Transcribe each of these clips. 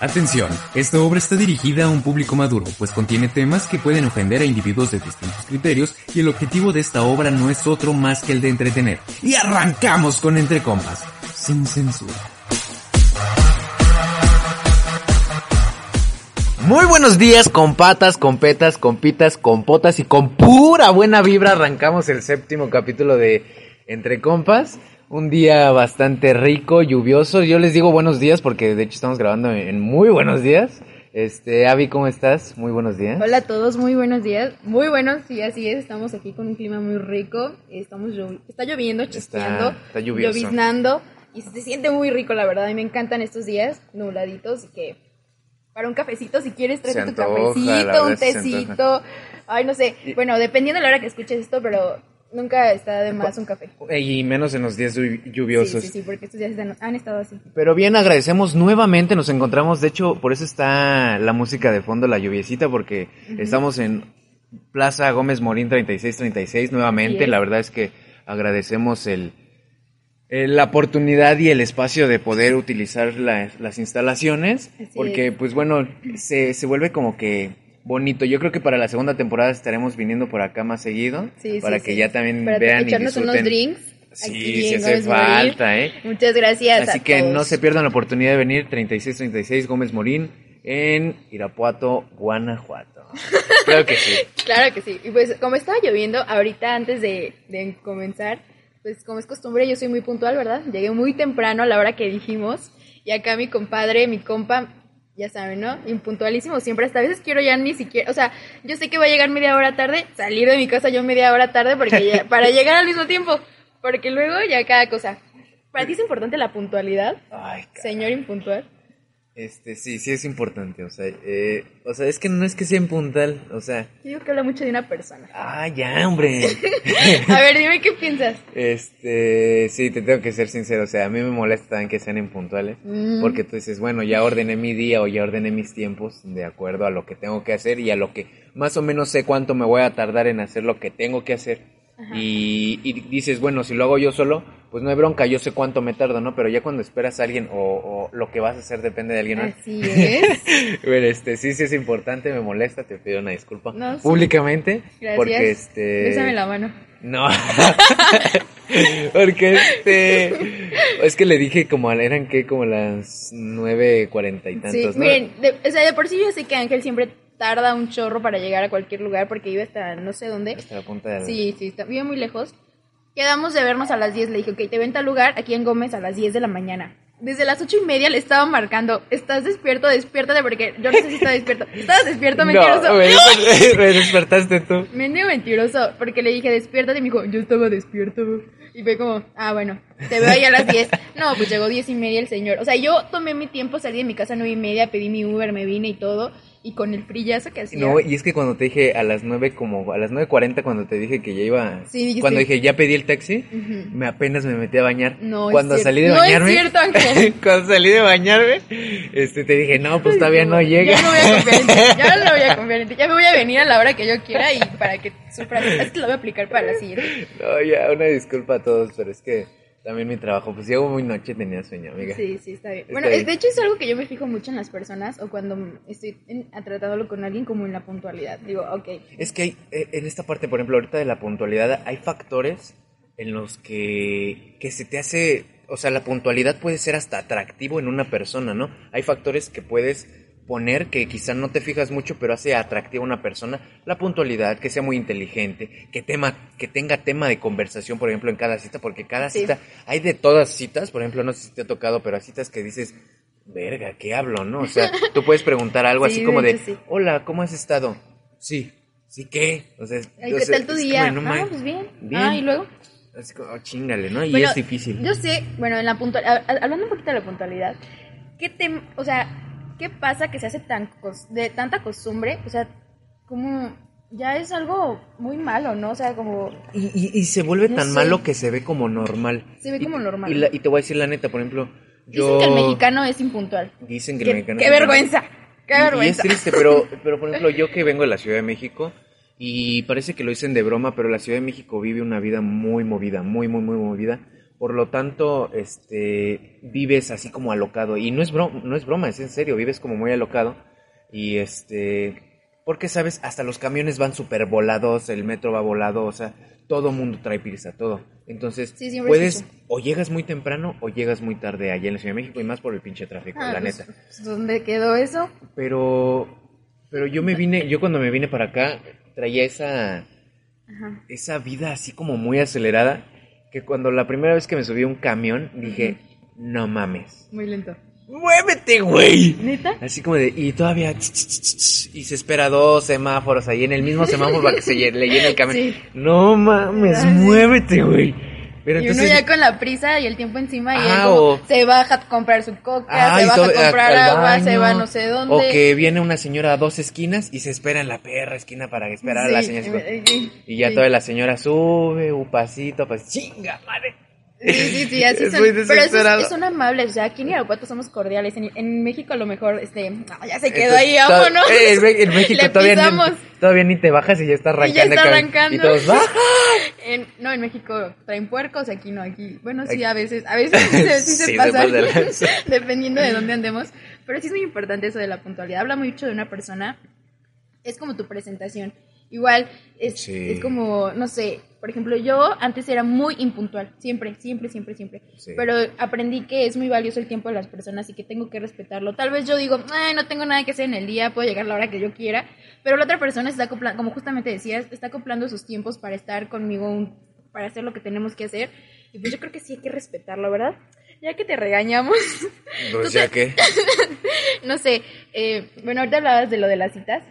Atención, esta obra está dirigida a un público maduro, pues contiene temas que pueden ofender a individuos de distintos criterios y el objetivo de esta obra no es otro más que el de entretener. Y arrancamos con Entre Compas, sin censura. Muy buenos días, compatas, competas, compitas, compotas y con pura buena vibra arrancamos el séptimo capítulo de Entre Compas. Un día bastante rico, lluvioso. Yo les digo buenos días porque de hecho estamos grabando en muy buenos días. Este, Avi, ¿cómo estás? Muy buenos días. Hola a todos, muy buenos días. Muy buenos, sí, así es. Estamos aquí con un clima muy rico. Estamos llo- está lloviendo, chispeando, está lluvioso. lloviznando y se siente muy rico, la verdad. A mí me encantan estos días nubladitos y que para un cafecito, si quieres, tráete tu antoja, cafecito, un tecito. Ay, no sé. Bueno, dependiendo de la hora que escuches esto, pero nunca está de más un café. Y menos en los días llu- Sí, lluviosos. sí, sí, porque estos días han, estado así. Pero bien, agradecemos nuevamente, nos encontramos, de hecho, por eso está la música de fondo, la lluviecita, porque estamos en Plaza Gómez Morín 3636 nuevamente, la verdad es que agradecemos el, el- la oportunidad y el espacio de poder utilizar la- las instalaciones, Así porque es. pues bueno, se, se vuelve como que bonito. Yo creo que para la segunda temporada estaremos viniendo por acá más seguido, Sí, sí, para sí. que ya también Para vean y echarnos unos disfruten. drinks. Sí, si hace Morín. falta, ¿eh? Muchas gracias. Así a que no se pierdan la oportunidad de venir 3636 Gómez Morín en Irapuato, Guanajuato. Creo que sí. Claro que sí. Y pues como estaba lloviendo, ahorita antes de, de comenzar, pues como es costumbre, yo soy muy puntual, ¿verdad? Llegué muy temprano a la hora que dijimos. Y acá mi compadre, mi compa, ya saben, ¿no? Impuntualísimo siempre. Hasta a veces quiero ya ni siquiera, o sea, yo sé que va a llegar media hora tarde, salir de mi casa yo media hora tarde porque ya- para llegar al mismo tiempo. Porque luego ya cada cosa. ¿Para ti es importante la puntualidad, Ay, señor impuntual? Este, sí, sí es importante. O sea, eh, o sea, es que no es que sea impuntual. O sea, Yo digo que habla mucho de una persona. ah, ya, hombre. A ver, dime qué piensas. Este, sí, te tengo que ser sincero. O sea, a mí me molesta también que sean impuntuales. Mm. Porque tú dices, bueno, ya ordené mi día o ya ordené mis tiempos de acuerdo a lo que tengo que hacer y a lo que más o menos sé cuánto me voy a tardar en hacer lo que tengo que hacer. Y, y dices, bueno, si lo hago yo solo, pues no hay bronca, yo sé cuánto me tardo, ¿no? Pero ya cuando esperas a alguien o, o lo que vas a hacer depende de alguien más. Así es. Pero este, sí, sí es importante, me molesta, te pido una disculpa No, sí. públicamente. Gracias. Porque este... Bésame la mano. No. Porque este. Es que le dije como eran que como las nueve cuarenta y Sí, tantos, ¿no? miren, de, o sea, de por sí yo sé que Ángel siempre tarda un chorro para llegar a cualquier lugar porque vive hasta no sé dónde. Hasta la punta de la- Sí, sí, está, vive muy lejos. Quedamos de vernos a las 10. Le dije, ok, te ven tal lugar aquí en Gómez a las 10 de la mañana. Desde las ocho y media le estaba marcando, ¿estás despierto? Despiértate porque yo no sé si está despierto. ¿Estabas despierto, mentiroso? No, me, me despertaste tú. Mendigo mentiroso, porque le dije, despiértate, y me dijo, yo estaba despierto. Y fue como, ah, bueno, te veo ahí a las 10. No, pues llegó 10 y media el señor. O sea, yo tomé mi tiempo, salí de mi casa a 9 y media, pedí mi Uber, me vine y todo. Y con el frillazo que hacía. No, y es que cuando te dije a las nueve como a las nueve cuarenta cuando te dije que ya iba Sí, cuando dije ya pedí el taxi, me apenas me metí a bañar. No, cuando salí de No es bañarme. cierto, Ángel. cuando salí de bañarme, este te dije, "No, pues todavía no llega." Ya no voy a confiar en ti, ya no voy a confiar en ti. Ya me voy a venir a la hora que yo quiera y para que sufra. Es que lo voy a aplicar para la siguiente. No, ya, una disculpa a todos, pero es que también mi trabajo, pues llego muy noche, tenía sueño, amiga. Sí, sí, está bien. Está Bueno, bien. de hecho es algo que yo me fijo mucho en las personas o cuando estoy en- tratándolo con alguien como en la puntualidad. Digo, ok, Es que hay, eh, en esta parte, por ejemplo, ahorita de la puntualidad, hay factores en los que, que se te hace, o sea, la puntualidad puede ser hasta atractivo en una persona, ¿no? Hay factores que puedes poner que quizá no te fijas mucho, pero hace atractiva a una persona. La puntualidad, que sea muy inteligente, que, tema, que tenga tema de conversación, por ejemplo, en cada cita, porque cada Sí. cita, hay de todas citas, por ejemplo, no sé si te ha tocado, pero hay citas que dices, verga, ¿qué hablo, no? O sea, tú puedes preguntar algo Sí, así como de sí. hola, ¿cómo has estado? Sí, ¿sí qué? O sea, o ¿qué sea, tal tu es día? como, no ah, pues bien. bien. Ah, y luego. Así como, oh, chingale, ¿no? Y Bueno, es difícil. Yo sé, bueno, en la puntualidad, hablando un poquito de la puntualidad, ¿qué te, o sea, qué pasa que se hace tan de tanta costumbre? O sea, como ya es algo muy malo, ¿no? O sea, como Y, y- y se vuelve No tan sé. malo que se ve como normal. Se ve Y- como normal. Y, la- y te voy a decir la neta, por ejemplo, yo... dicen que el mexicano es impuntual. Dicen que el mexicano... qué vergüenza, qué Y- Y, es vergüenza. triste, pero, pero por ejemplo, yo que vengo de la Ciudad de México, y parece que lo dicen de broma, pero la Ciudad de México vive una vida muy movida, muy, muy, muy movida, Por lo tanto, este, vives así como alocado. Y no es, broma, no es broma, es en serio, vives como muy alocado. Y este, porque sabes, hasta los camiones van súper volados, el metro va volado, o sea, todo mundo trae prisa, todo. Entonces, Sí, puedes, o llegas muy temprano o llegas muy tarde allá en la Ciudad de México y más por el pinche tráfico, Ah, la pues, neta. pues, ¿Dónde quedó eso? Pero, pero yo me vine, yo cuando me vine para acá, traía esa, Ajá. esa vida así como muy acelerada, que cuando la primera vez que me subí a un camión, dije, no mames. Muy lento. ¡Muévete, güey! ¿Neta? Así como de, y todavía, ch, ch, ch, ch, y se espera dos semáforos ahí en el mismo semáforo para que se le llene el camión. Sí. No mames, muévete, güey. Pero y uno ya con la prisa y el tiempo encima y como o- se baja a comprar su coca, Ah, se baja a comprar agua, se va no sé dónde. O que viene una señora a dos esquinas y se espera en la perra esquina para esperar a la señora. eh, eh, Y ya sí. toda la señora sube, un pasito, pues chinga, madre. Sí, sí, sí, así Es son. muy Pero esos- desesperado. son amables, o sea, aquí en Irapuato somos cordiales. En, en México a lo mejor, este, no, ya se quedó Entonces, ahí, vámonos. eh, en, México Le todavía ni, todavía ni te bajas y ya está Y ya arrancando. está arrancando. Y todos. En- no, en México traen puercos, aquí no, aquí. Bueno, sí, a veces, a veces sí se, sí se pasa, dependiendo de dónde andemos. Pero sí es muy importante eso de la puntualidad. Habla mucho de una persona, es como tu presentación. Igual, es, Sí. es como, no sé, por ejemplo, yo antes era muy impuntual, siempre, siempre, siempre, siempre. Sí. Pero aprendí que es muy valioso el tiempo de las personas y que tengo que respetarlo. Tal vez yo digo, Ay, no tengo nada que hacer en el día, puedo llegar a la hora que yo quiera, pero la otra persona está acoplando, como justamente decías, está acoplando sus tiempos para estar conmigo, un- para hacer lo que tenemos que hacer. Y pues yo creo que sí hay que respetarlo, ¿verdad? Ya que te regañamos, Pues ya que. no sé, eh, bueno, ahorita hablabas de lo de las citas,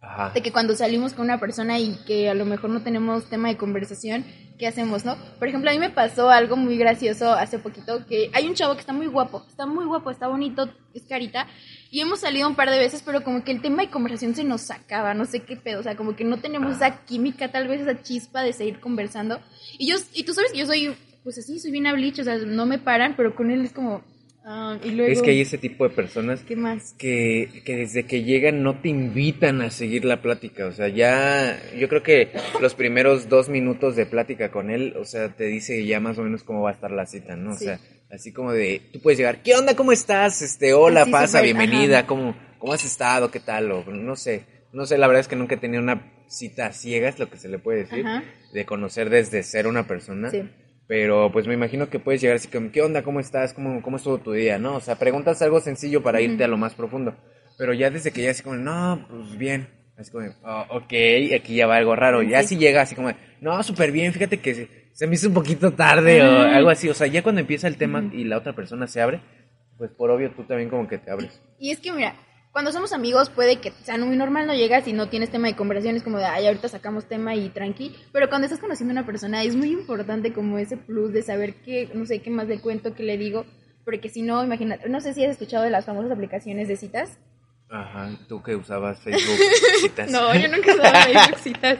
Ajá. de que cuando salimos con una persona y que a lo mejor no tenemos tema de conversación, ¿qué hacemos, no? Por ejemplo, a mí me pasó algo muy gracioso hace poquito, que hay un chavo que está muy guapo, está muy guapo, está bonito, es carita, y hemos salido un par de veces, pero como que el tema de conversación se nos sacaba, no sé qué pedo, o sea, como que no tenemos esa química, tal vez esa chispa de seguir conversando. Y yo, y tú sabes que yo soy, pues así, soy bien habliche, o sea, no me paran, pero con él es como, ah, y luego, Es que hay ese tipo de personas ¿qué más? que, que desde que llegan no te invitan a seguir la plática. O sea, ya yo creo que los primeros dos minutos de plática con él, o sea, te dice ya más o menos cómo va a estar la cita, ¿no? Sí. O sea, así como de, tú puedes llegar, ¿qué onda? ¿Cómo estás? Este, hola, Así pasa, bienvenida, ajá. ¿cómo, ¿cómo has estado? ¿Qué tal? O no sé, no sé, la verdad es que nunca he tenido una cita a ciegas, lo que se le puede decir, Ajá. de conocer desde ser una persona. Sí. Pero pues me imagino que puedes llegar así como, ¿qué onda? ¿Cómo estás? ¿Cómo, cómo estuvo tu día? ¿No? O sea, preguntas algo sencillo para irte a lo más profundo. Pero ya desde que ya así como, no, pues bien. Así como, oh, ok, aquí ya va algo raro. Ya Sí. si llega así como, no, súper bien, fíjate que se, se me hizo un poquito tarde o algo así. O sea, ya cuando empieza el tema y la otra persona se abre, pues por obvio tú también como que te abres. Y es que, mira, cuando somos amigos puede que sea muy normal, no llegas y no tienes tema de conversación, es como de, ay, ahorita sacamos tema y tranqui. Pero cuando estás conociendo a una persona es muy importante como ese plus de saber qué, no sé, qué más le cuento, qué le digo. Porque si no, imagínate, no sé si has escuchado de las famosas aplicaciones de citas. Ajá, tú que usabas Facebook citas. No, yo nunca usado Facebook citas.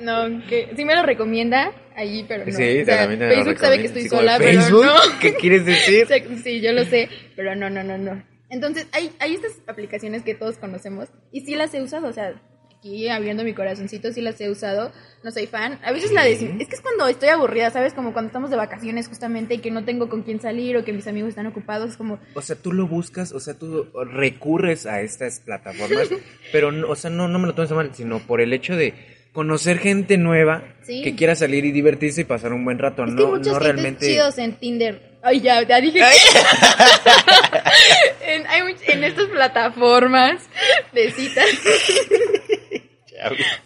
No, que sí me lo recomienda ahí, pero no. Sí, O sea, también te lo Facebook sabe que estoy como, sola, ¿Facebook? pero no. ¿Qué quieres decir? Sí, Sí, yo lo sé, pero no, no, no, no. Entonces, hay, hay estas aplicaciones que todos conocemos y sí las he usado, o sea, aquí abriendo mi corazoncito, sí las he usado, no soy fan. A veces la decimos, es que es cuando estoy aburrida, ¿sabes? Como cuando estamos de vacaciones justamente y que no tengo con quién salir o que mis amigos están ocupados, como, O sea, tú lo buscas, o sea, tú recurres a estas plataformas, pero, no, o sea, no, no me lo tomes a mal, sino por el hecho de conocer gente nueva Sí. que quiera salir y divertirse y pasar un buen rato, es que hay no, muchos no realmente... chidos en Tinder. Ay, ya, ya dije. en, hay en estas plataformas de citas.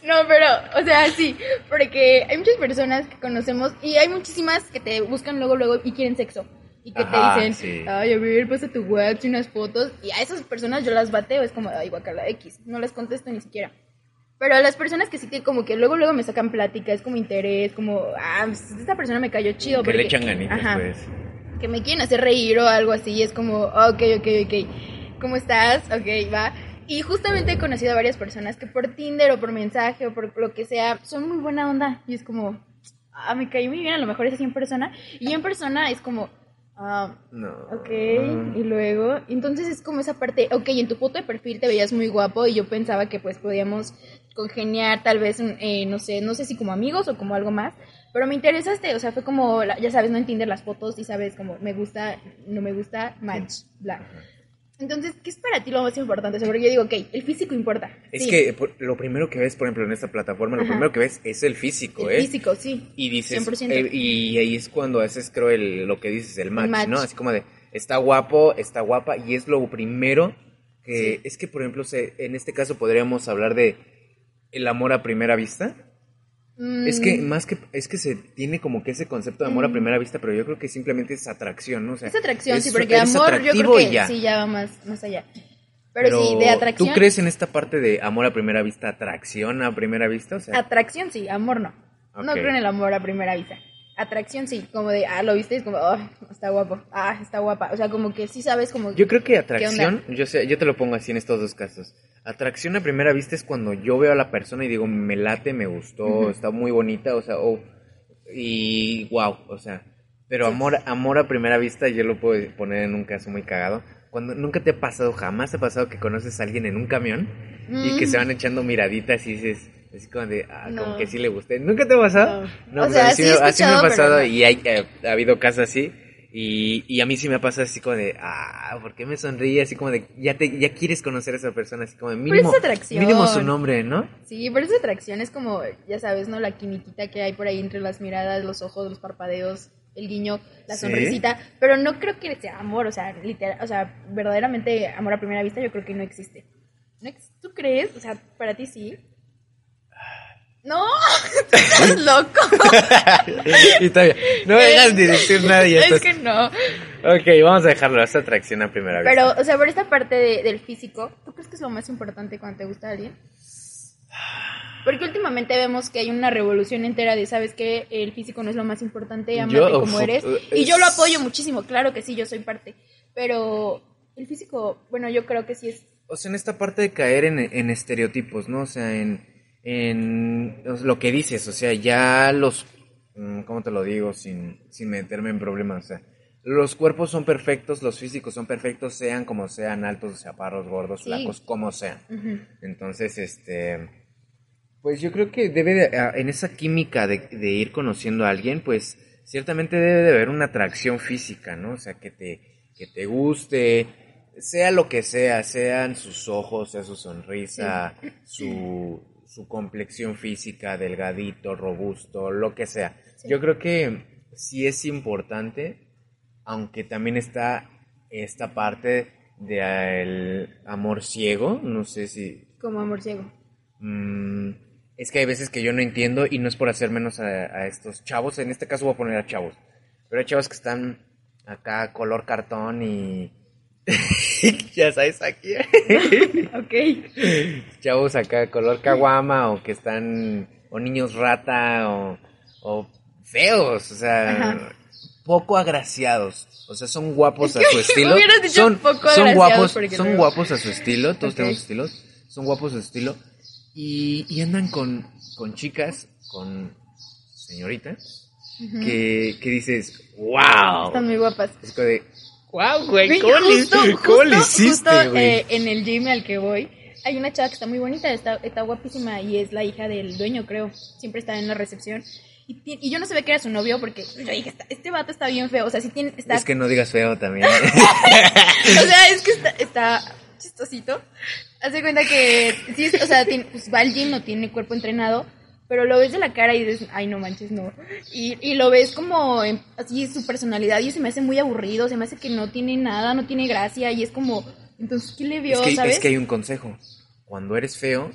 No, pero, o sea, sí, porque hay muchas personas que conocemos y hay muchísimas que te buscan luego, luego y quieren sexo. Y que Ajá, te dicen, sí. ay, a ver, pasa tu WhatsApp y unas fotos. Y a esas personas yo las bateo, es como, ay, guacala X, no les contesto ni siquiera. Pero a las personas que sí que como que luego, luego me sacan plática, es como interés, como, ah, pues, esta persona me cayó chido. Que le porque- echan ganitas, pues. Que me quieren hacer reír o algo así, es como, ok, ok, ok, ¿cómo estás? Ok, va. Y justamente he conocido a varias personas que por Tinder o por mensaje o por lo que sea, son muy buena onda. Y es como, ah, me caí muy bien, a lo mejor es así en persona. Y en persona es como, ah, No. ok, y luego, entonces es como esa parte, ok, en tu foto de perfil te veías muy guapo y yo pensaba que pues podíamos congeniar tal vez, eh, no sé, no sé si como amigos o como algo más, Pero me interesaste, o sea, fue como, ya sabes, no entiender las fotos y sabes como me gusta, no me gusta, match, bla. Entonces, ¿qué es para ti lo más importante? O sea, porque yo digo, ok, el físico importa. Es sí, que por- lo primero que ves, por ejemplo, en esta plataforma, lo Ajá. primero que ves es el físico, el ¿eh? físico, sí. Y dices, 100%. eh, y ahí es cuando haces, creo, el, lo que dices, el match, match. ¿no? Así como de, está guapo, está guapa, y es lo primero que, Sí. es que, por ejemplo, se, en este caso podríamos hablar de el amor a primera vista. Es que Mm, más que, es que se tiene como que ese concepto de amor a Mm. primera vista, pero yo creo que simplemente es atracción, ¿no? O sea, es atracción, es- sí, porque amor yo creo que ya. sí, ya va más, más allá. Pero, sí, de atracción. ¿Tú crees en esta parte de amor a primera vista, atracción a primera vista? O sea, Atracción sí, amor no. No creo en el amor a primera vista. Atracción sí, como de, ah, lo viste, es como, ah, está guapo, ah, está guapa. O sea, como que sí sabes como... Yo creo que ¿Qué atracción, yo sé, yo te lo pongo así en estos dos casos. Atracción a primera vista es cuando yo veo a la persona y digo, me late, me gustó, está muy bonita, o sea, o y wow, o sea, pero amor, amor a primera vista yo lo puedo poner en un caso muy cagado. Cuando nunca te ha pasado, jamás te ha pasado que conoces a alguien en un camión y que Mm. se van echando miraditas y dices, así como de, ah, como No. que sí le gusté. ¿Nunca te ha pasado? No. O pues sea, sí así me ha pasado no. y hay, eh, ha habido casos así. Y, y a mí sí me pasa así como de, ah, ¿por qué me sonríe? Así como de, ya te, ya quieres conocer a esa persona, así como de mínimo, mínimo su nombre, ¿no? Sí, pero esa atracción es como, ya sabes, ¿no? La quimiquita que hay por ahí entre las miradas, los ojos, los parpadeos, el guiño, la Sí. sonrisita. Pero no creo que sea amor, o sea, literal, o sea, verdaderamente amor a primera vista yo creo que no existe. ¿No ex- ¿Tú crees? O sea, para ti sí. No, estás loco. y bien. No me dejas ni decir nada y es que no. Ok, vamos a dejarlo, esa atracción a primera vista. Pero, o sea, por esta parte de- del físico, ¿tú crees que es lo más importante cuando te gusta alguien? Porque últimamente vemos que hay una revolución entera de, ¿sabes qué? El físico no es lo más importante, amate Yo, como eres. Y yo lo apoyo muchísimo, claro que sí, yo soy parte. Pero el físico, bueno, yo creo que sí es... O sea, en esta parte de caer en, en estereotipos, ¿no? O sea, en, en lo que dices, o sea, ya los, mm, ¿cómo te lo digo? Sin, sin meterme en problemas, o sea, los cuerpos son perfectos, los físicos son perfectos, sean como sean, altos, chaparros, gordos, Sí. flacos, como sean. Entonces, este, pues yo creo que debe de, ah, en esa química de, de ir conociendo a alguien, pues ciertamente debe de haber una atracción física, ¿no? O sea, que te, que te guste, sea lo que sea, sean sus ojos, sea su sonrisa, su, su complexión física, delgadito, robusto, lo que sea. Sí. Yo creo que sí es importante, aunque también está esta parte del amor ciego, no sé si Como amor ciego. Mm, es que hay veces que yo no entiendo y no es por hacer menos a, a estos chavos. En este caso voy a poner a chavos. Pero hay chavos que están acá color cartón y... ya sabes aquí. Ok. chavos acá color caguama o que están... O niños rata o, o feos. O sea... Ajá. Poco agraciados. O sea, son guapos a su estilo. dicho son, poco son guapos, son guapos a su estilo. Todos Ok. tenemos estilos. Son guapos a su estilo. Y, y andan con, con chicas, con señoritas, que, que dices, wow. Están muy guapas. Es de, wow, güey, ¿cómo, le- justo, cómo justo, le hiciste, justo, güey? eh, en el gym al que voy, hay una chava que está muy bonita, está, está guapísima y es la hija del dueño, creo. Siempre está en la recepción. Y, y yo no sabía que era su novio porque yo dije, "Está- este vato está bien feo. O sea, sí tiene, está, Es que no digas feo también. o sea, es que está, está chistosito. Hace cuenta que, sí, o sea, tiene- pues va al gym, no tiene cuerpo entrenado, pero lo ves de la cara y dices, ay, no manches, no. Y, y lo ves como en- así su personalidad y se me hace muy aburrido, se me hace que no tiene nada, no tiene gracia y es como, entonces, ¿qué le vio, es, que, sabes? es que hay un consejo. Cuando eres feo,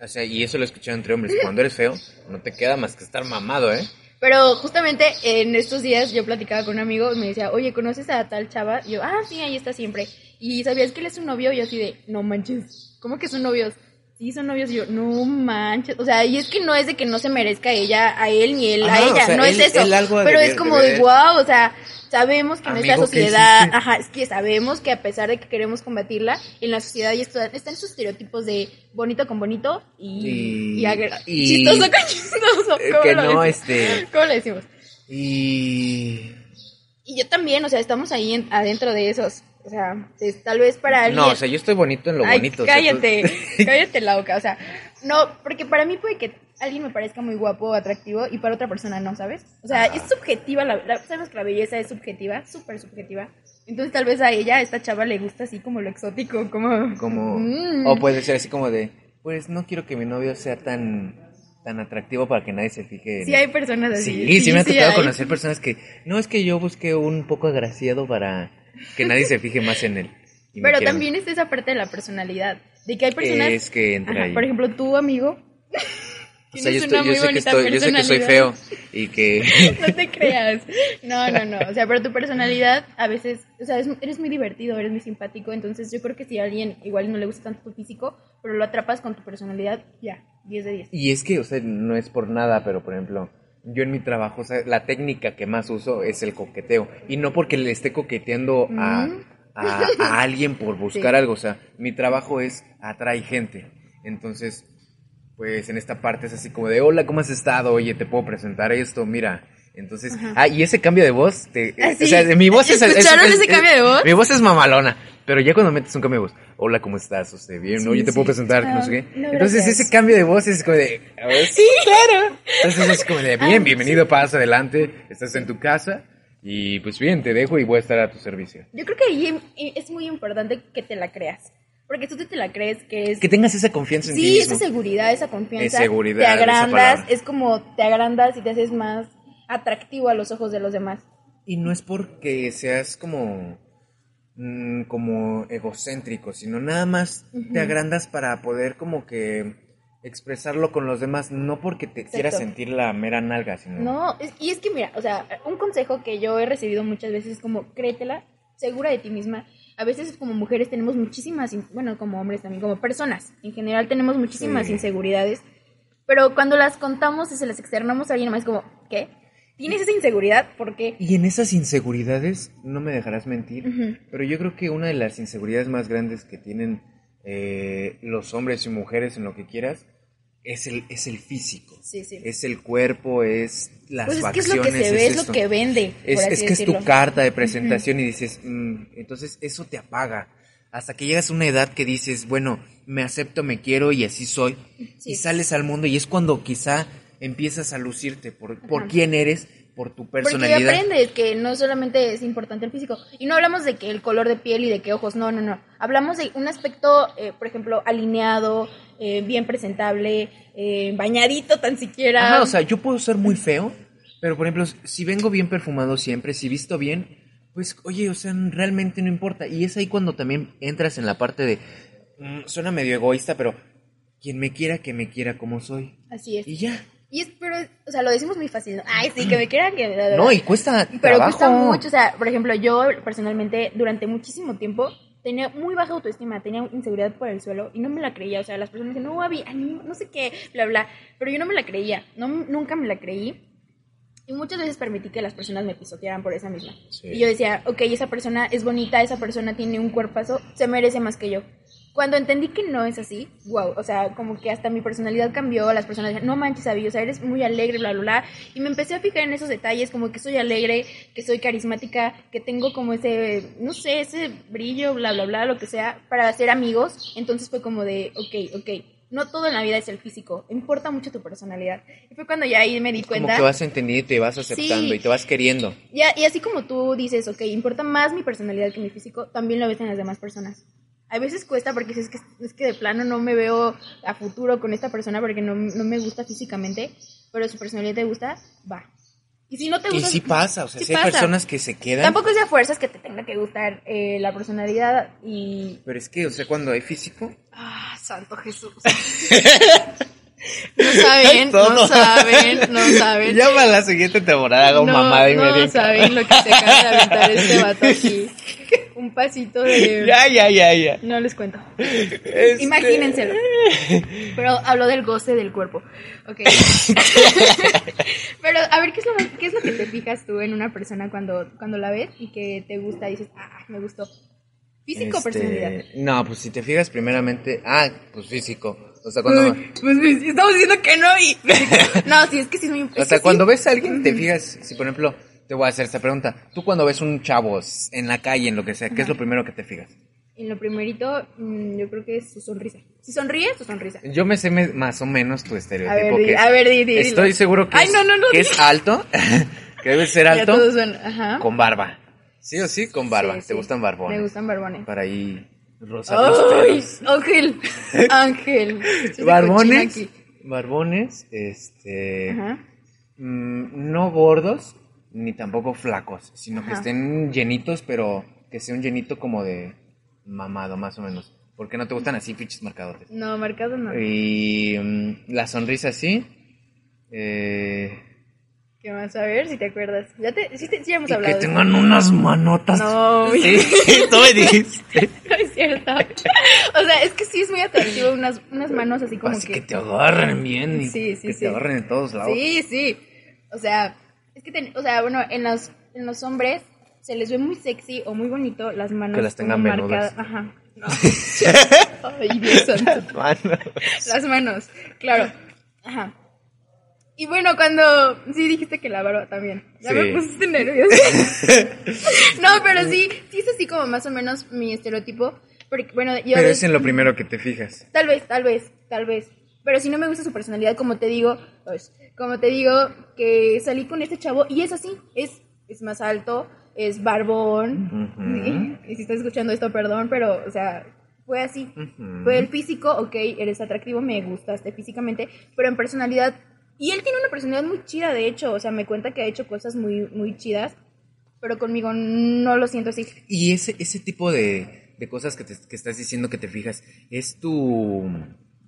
o sea, y eso lo he escuchado entre hombres, cuando eres feo, no te queda más que estar mamado, ¿eh? Pero justamente en estos días yo platicaba con un amigo y me decía, oye, ¿conoces a tal chava? Y yo, ah, sí, ahí está siempre. Y ¿sabías que él es su novio? Y yo así de, no manches, ¿cómo que son novios? Sí, son novios. Y yo, no manches. O sea, y es que no es de que no se merezca ella a él ni él a o ella, sea, no él- es eso. pero es como de wow, o sea, sabemos que Amigo, ¿qué sociedad, hiciste? ajá, es que sabemos que a pesar de que queremos combatirla, en la sociedad ya está- están esos estereotipos de bonito con bonito y, Y- y, chistoso con chistoso. ¿Cómo que lo no, decimos? este- ¿Cómo le decimos? Y... Y yo también, o sea, estamos ahí en- adentro de esos. O sea, es tal vez para alguien. No, o sea, yo estoy bonito en lo Ay, bonito. o sea, tú- cállate, cállate la boca. O sea, no, porque para mí puede que alguien me parezca muy guapo o atractivo y para otra persona no, ¿sabes? O sea, es subjetiva, la, la, sabemos que la belleza es subjetiva, súper subjetiva. Entonces tal vez a ella, a esta chava le gusta así como lo exótico, como... Como, Mm. O puede ser así como de, pues no quiero que mi novio sea tan, tan atractivo para que nadie se fije. en- Sí hay personas así. Sí, sí, me ha tocado conocer personas que, no, es que yo busqué un poco agraciado para que nadie se fije más en él. Pero quieran. también está esa parte de la personalidad, de que hay personas... Es que entra Ajá, ahí. por ejemplo, tu amigo... o sea, yo, tienes estoy, una yo muy sé que bonita estoy, yo sé que soy feo personalidad. y que No te creas. No, no, no. O sea, pero tu personalidad a veces, o sea, es- eres muy divertido, eres muy simpático. Entonces yo creo que si a alguien igual no le gusta tanto tu físico, pero lo atrapas con tu personalidad, ya, 10 de 10. Y es que, o sea, no es por nada, pero por ejemplo, yo en mi trabajo, o sea, la técnica que más uso es el coqueteo. Y no porque le esté coqueteando a, Mm. a, a alguien por buscar Sí. algo, o sea, mi trabajo es atrae gente. Entonces, pues en esta parte es así como de, hola, ¿cómo has estado? Oye, te puedo presentar esto, mira. Entonces, Ajá. ah, y ese cambio de voz, te, Ah, o sea, mi voz es, es- ¿Escucharon es- ese es- cambio de voz? Mi voz es mamalona, pero ya cuando metes un cambio de voz, hola, ¿cómo estás? Usted bien, Sí, oye, te puedo sí. presentar, no sé qué. no, Entonces, ese cambio de voz es como de, a ver, Sí, claro. entonces es como de, Ah, bien, bienvenido, pasa adelante, estás en tu casa y pues bien, te dejo y voy a estar a tu servicio. Yo creo que ahí es muy importante que te la creas. Porque tú te la crees que es... Que tengas esa confianza en ti Sí, esa seguridad, esa confianza. Es seguridad, Te agrandas, es como te agrandas y te haces más atractivo a los ojos de los demás. Y no es porque seas como, mm, como egocéntrico, sino nada más te agrandas para poder como que expresarlo con los demás, no porque te quieras sentir la mera nalga, sino... No, es- y es que mira, o sea, un consejo que yo he recibido muchas veces es como créetela, segura de ti misma. A veces como mujeres tenemos muchísimas, bueno, como hombres también, como personas, en general tenemos muchísimas Sí. inseguridades, pero cuando las contamos y se las externamos a alguien más es como, ¿qué? ¿Tienes esa inseguridad? ¿Por qué? Y en esas inseguridades, no me dejarás mentir, pero yo creo que una de las inseguridades más grandes que tienen eh, los hombres y mujeres en lo que quieras es el, es el físico. Sí, sí. Es el cuerpo, es las Pues es que es facciones. lo que se ve, es, esto. lo que vende. Es, que es tu carta de presentación y dices, "Mm", entonces eso te apaga. Hasta que llegas a una edad que dices, bueno, me acepto, me quiero y así soy. Sí. Y sales al mundo y es cuando quizá empiezas a lucirte por, por quién eres, por tu Porque personalidad. aprendes que no solamente es importante el físico. Y no hablamos de que el color de piel y de qué ojos, no, no, no. Hablamos de un aspecto, eh, por ejemplo, alineado, eh, bien presentable, eh, bañadito tan siquiera. Ajá, o sea, yo puedo ser muy feo, pero por ejemplo, si vengo bien perfumado siempre, si visto bien, pues oye, o sea, realmente no importa. Y es ahí cuando también entras en la parte de, mm, suena medio egoísta, pero quien me quiera, que me quiera como soy. Así es. Y ya. Y es, pero, o sea, lo decimos muy fácil. ¿no? Ay, sí, que me quieran que... No, y cuesta Pero trabajo. cuesta mucho, o sea, por ejemplo, yo personalmente durante muchísimo tiempo tenía muy baja autoestima, tenía inseguridad por el suelo y no me la creía, o sea, las personas dicen, no, Gaby, ay, no, no sé qué, bla, bla, pero yo no me la creía, no, nunca me la creí y muchas veces permití que las personas me pisotearan por esa misma. Sí. Y yo decía, ok, esa persona es bonita, esa persona tiene un cuerpazo, se merece más que yo. Cuando entendí que no es así, wow, o sea, como que hasta mi personalidad cambió, las personas decían, no manches, Abby, o sea, eres muy alegre, bla, bla, bla, y me empecé a fijar en esos detalles, como que soy alegre, que soy carismática, que tengo como ese, no sé, ese brillo, bla, bla, bla, lo que sea, para hacer amigos, entonces fue como de, ok, ok, no todo en la vida es el físico, importa mucho tu personalidad. Y fue cuando ya ahí me di Como cuenta. que vas entendiendo y te vas aceptando Sí. y te vas queriendo. Ya, y así como tú dices, ok, importa más mi personalidad que mi físico, también lo ves en las demás personas. A veces cuesta porque es que, es que de plano no me veo a futuro con esta persona porque no, no me gusta físicamente, pero su personalidad te gusta, va. Y si no te Y gusta... sí pasa, o sea, sí sí hay pasa. personas que se quedan. Tampoco es de fuerzas que te tenga que gustar eh, la personalidad y... Pero es que, o sea, cuando hay físico, Ah, santo Jesús. no saben, no saben, no saben. ya para la siguiente temporada hago no, mamada y no media. saben lo que se acaba de aventar este vato aquí. Un pasito de... Ya, ya, ya, ya. No les cuento. Este- Imagínenselo. Pero habló del goce del cuerpo. Ok. Pero a ver, ¿qué es, lo, ¿qué es lo que te fijas tú en una persona cuando, cuando la ves y que te gusta y dices, ah, me gustó? ¿Físico o Este, personalidad? No, pues si te fijas primeramente, ah, pues físico. O sea, cuando, Pues estamos diciendo que no y... No, sí, es que sí es muy... o sea, cuando sí. ves a alguien, te fijas, si por ejemplo, te voy a hacer esta pregunta, tú cuando ves un chavo en la calle, en lo que sea, ¿qué es lo primero que te fijas? En lo primerito, mm, yo creo que es su sonrisa. Si sonríe, su sonrisa. Yo me sé más o menos tu A estereotipo. ver, di- que es- a ver, di- di- Estoy dilo. seguro que, Ay, es, no, no, no, que es alto, que debe ser alto, son- ajá. con barba. Sí o sí, con barba. Sí, ¿Te sí. gustan barbones? Me gustan barbones. Para ahí pelos. Ángel, Ángel. Barbones, barbones, este, Ajá. mm, no gordos, ni tampoco flacos, sino que estén llenitos, pero que sea un llenito como de mamado, más o menos. Porque no te gustan así fichos marcadotes. No, marcado no. Y mm, la sonrisa así. Eh, ¿Qué más? A ver si te acuerdas. Ya, te, sí, te- sí hemos y que hablado. de tengan unas manotas. No, Sí, tú me dijiste. No es cierto. O sea, es que sí es muy atractivo unas, unas manos así como Así que... que te agarren bien y Sí, sí, que sí. te agarren en todos lados. Sí, sí. O sea, es que, ten- o sea, bueno, en los, en los hombres se les ve muy sexy o muy bonito las manos Que las tengan venudas. Ajá. Ay, Dios santo. Mano. Las manos, claro. Ajá. Y bueno, cuando... Sí, dijiste que la barba también. Ya Sí. me pusiste nerviosa. no, pero sí, sí es así como más o menos mi estereotipo. Porque, bueno, yo... Pero es en lo primero que te fijas. Tal vez, tal vez, tal vez. Pero si no me gusta su personalidad, como te digo, pues, como te digo, que salí con este chavo y es así, es, es más alto, es barbón. Y si estás escuchando esto, perdón, pero, o sea, fue así. Fue el físico, ok, eres atractivo, me gustaste físicamente, pero en personalidad, y él tiene una personalidad muy chida, de hecho, o sea, me cuenta que ha hecho cosas muy, muy chidas, pero conmigo no lo siento así. Y ese, ese tipo de, de cosas que, te, que estás diciendo que te fijas, ¿es tu,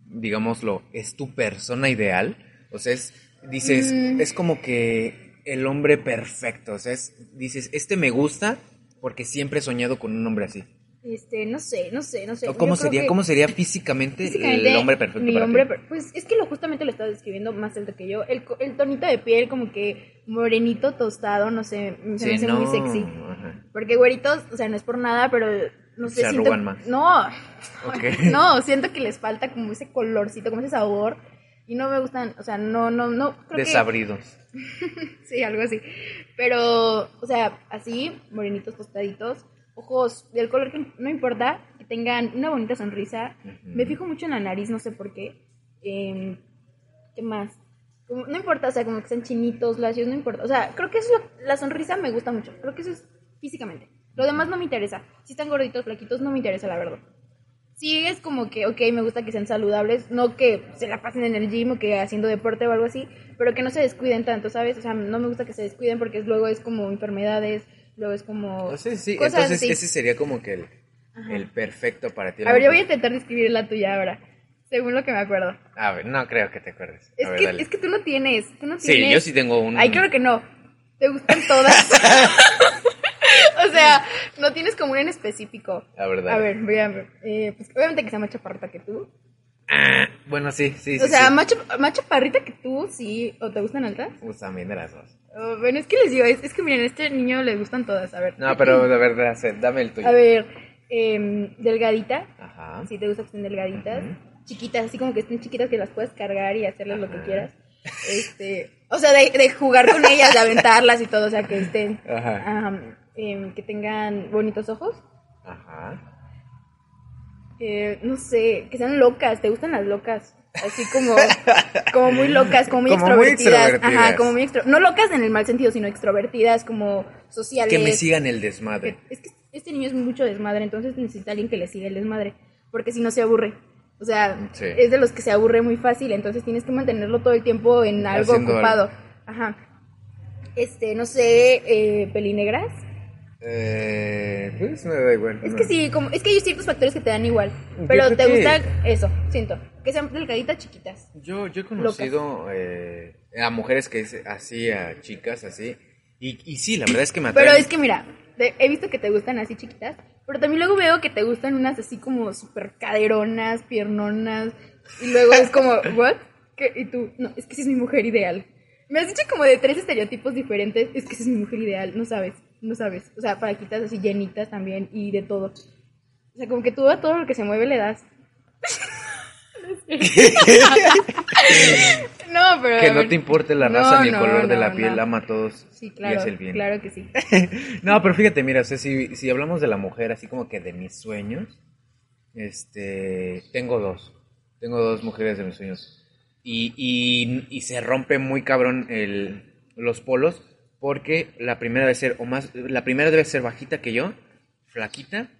digámoslo, es tu persona ideal? O sea, es, dices, Mm. es como que el hombre perfecto, o sea, es, dices, este me gusta porque siempre he soñado con un hombre así. Este, no sé, no sé, no sé. ¿O ¿Cómo Yo sería, cómo sería físicamente, Físicamente, el hombre perfecto mi para hombre ti? pues es que lo justamente lo estás describiendo más alto que yo. El, tonito de piel como que morenito tostado, no sé, se Sí, me hace muy sexy. ajá. Porque güeritos, o sea, no es por nada, pero no sé, Se siento- arrugan más. No, no, siento que les falta como ese colorcito, como ese sabor. Y no me gustan, o sea, no, no, no. Creo que- Desabridos. Sí, algo así. Pero, o sea, así, morenitos tostaditos, ojos del color que no importa, que tengan una bonita sonrisa. Me fijo mucho en la nariz, no sé por qué. Em, ¿Qué más? Como- no importa, o sea, como que sean chinitos, lacios, no importa. O sea, creo que eso, la sonrisa me gusta mucho. Creo que eso es físicamente. Lo demás no me interesa. Si están gorditos, flaquitos, no me interesa, la verdad. Sí, es como que, ok, me gusta que sean saludables, no que se la pasen en el gym o que haciendo deporte o algo así, pero que no se descuiden tanto, ¿sabes? O sea, no me gusta que se descuiden porque luego es como enfermedades, luego es como... Entonces, sí, cosas entonces así. ese sería como que el, el perfecto para ti. A ver, yo voy a intentar describir la tuya ahora, según lo que me acuerdo. A ver, no creo que te acuerdes. Es, ver, que, dale. es que tú no tienes, tú no Sí, tienes... yo sí tengo un... Ay, claro que no. Te gustan todas. o sea, no tienes como una en específico. La verdad. A ver, voy a ver. Eh, pues obviamente que sea más chaparrita que tú. Ah, bueno, sí, sí, sí. o sea, sí. más, chap- más chaparrita que tú, sí. ¿O te gustan altas? Pues también de las dos. Oh, bueno, es que les digo, es, es que miren, a este niño le gustan todas. A ver. No, pero de verdad, sé, dame el tuyo. A ver, em, delgadita. Ajá. Si te gusta que estén delgaditas. Chiquitas, así como que estén chiquitas que las puedes cargar y hacerles lo que quieras. Este, o sea, de, de jugar con ellas, de aventarlas y todo, o sea, que estén, Ajá. am, em, que tengan bonitos ojos. Ajá. Eh, no sé, que sean locas, ¿te gustan las locas? Así como, como muy locas, como muy Como muy extrovertidas. Ajá, como muy extro No locas en el mal sentido, sino extrovertidas, como sociales. Que me sigan el desmadre. Es que este niño es mucho desmadre, entonces necesita alguien que le siga el desmadre, porque si no se aburre. O sea, Sí. es de los que se aburre muy fácil, entonces tienes que mantenerlo todo el tiempo en algo Haciendo ocupado. Ajá. Este, no sé, eh, pelinegras. Eh, pues me da igual. Es no. que sí, como, es que hay ciertos factores que te dan igual, pero te que- gusta eso, siento, que sean delgaditas chiquitas. Yo, yo he conocido eh, a mujeres que es así, a chicas así. Y, y sí, la verdad es que me atraen. Pero es que mira, te- he visto que te gustan así chiquitas, pero también luego veo que te gustan unas así como súper caderonas, piernonas, y luego es como, ¿what? ¿Qué? Y tú, no, es que esa es mi mujer ideal. Me has dicho como de tres estereotipos diferentes, es que esa es mi mujer ideal, no sabes, no sabes. O sea, paraquitas así llenitas también y de todo. O sea, como que tú a todo lo que se mueve le das. no pero... Que no te importe la No, raza ni el no, color de la piel, ama a todos Sí, y claro, hace el bien. claro que sí. No, pero fíjate, mira, o sea, si, si hablamos de la mujer, así como que de mis sueños, este, tengo dos. Tengo dos mujeres de mis sueños. Y, y, y se rompe muy cabrón el, los polos, porque la primera debe ser, o más, la primera debe ser bajita que yo, flaquita,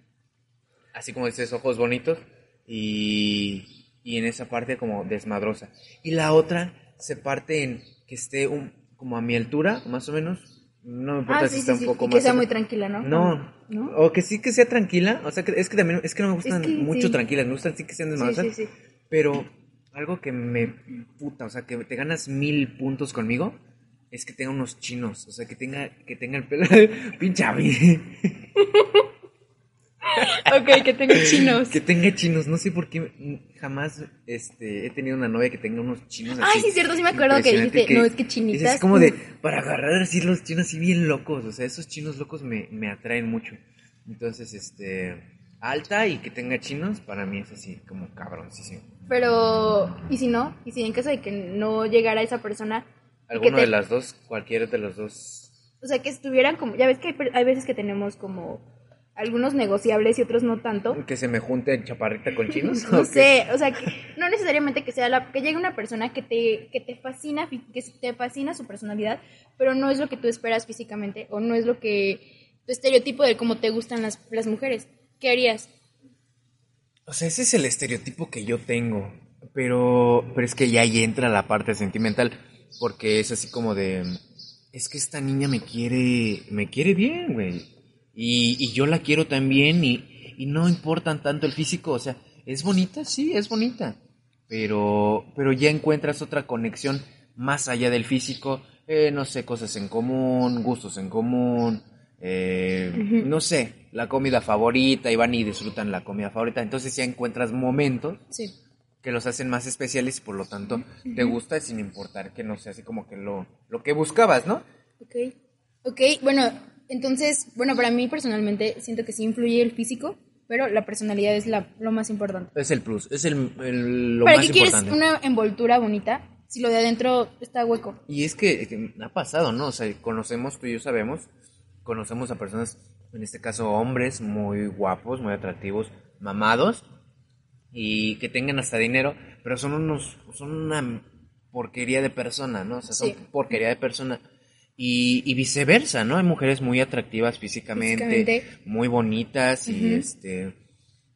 así como dices, ojos bonitos, y, y en esa parte como desmadrosa. Y la otra se parte en que esté un, como a mi altura, más o menos. No me importa Ah, si sí, está sí, un sí. poco Y más. que sea muy tranquila, ¿no? No. ¿No? O que sí que sea tranquila. O sea, que es que también, es que no me gustan Es que mucho sí. tranquilas. Me gustan sí que sean Sí, desmadrosas. sí, sí. Pero algo que me puta, o sea, que te ganas mil puntos conmigo, es que tenga unos chinos. O sea, que tenga, que tenga el pelo. Pinche a mí. Ok, que tengo chinos. que tenga chinos. No sé por qué jamás este, he tenido una novia que tenga unos chinos así. Ay, sí, cierto, sí me acuerdo que dijiste, no, es que chinitas. Es como de, para agarrar así los chinos así bien locos. O sea, esos chinos locos me, me atraen mucho. Entonces, este, alta y que tenga chinos, para mí es así como cabroncísimo. Pero, ¿y si no? ¿Y si en caso de que no llegara esa persona? Alguno te- de las dos, cualquiera de los dos. O sea, que estuvieran como, ya ves que hay, per- hay veces que tenemos como algunos negociables y otros no tanto. Que se me junte chaparrita con chinos. No sé, o sea, que no necesariamente que sea la, que llegue una persona que te, que te fascina, fi- que te fascina su personalidad, pero no es lo que tú esperas físicamente, o no es lo que, tu estereotipo de cómo te gustan las, las mujeres. ¿Qué harías? O sea, ese es el estereotipo que yo tengo. Pero, pero es que ya ahí entra la parte sentimental. Porque es así como de. Es que esta niña me quiere. Me quiere bien, güey. Y, y yo la quiero también. Y, y no importan tanto el físico. O sea, ¿es bonita? Sí, es bonita. Pero, pero ya encuentras otra conexión más allá del físico. Eh, no sé, cosas en común, gustos en común. eh. No sé, la comida favorita. Y van y disfrutan la comida favorita. Entonces ya encuentras momentos Sí. Que los hacen más especiales y por lo tanto te gusta sin importar que no sea así como que lo, lo que buscabas, ¿no? Ok. Ok, bueno, entonces, bueno, para mí personalmente siento que sí influye el físico, pero la personalidad es la, lo más importante. Es el plus, es el, el- lo ¿Para más qué quieres importante. una envoltura bonita si lo de adentro está hueco? Y es que, que ha pasado, ¿no? O sea, conocemos, tú y yo sabemos, conocemos a personas, en este caso hombres muy guapos, muy atractivos, mamados, y que tengan hasta dinero, pero son unos, son una porquería de persona, ¿no? O sea, son Sí. porquería de persona. Y, y viceversa, ¿no? Hay mujeres muy atractivas físicamente, Físicamente. muy bonitas y este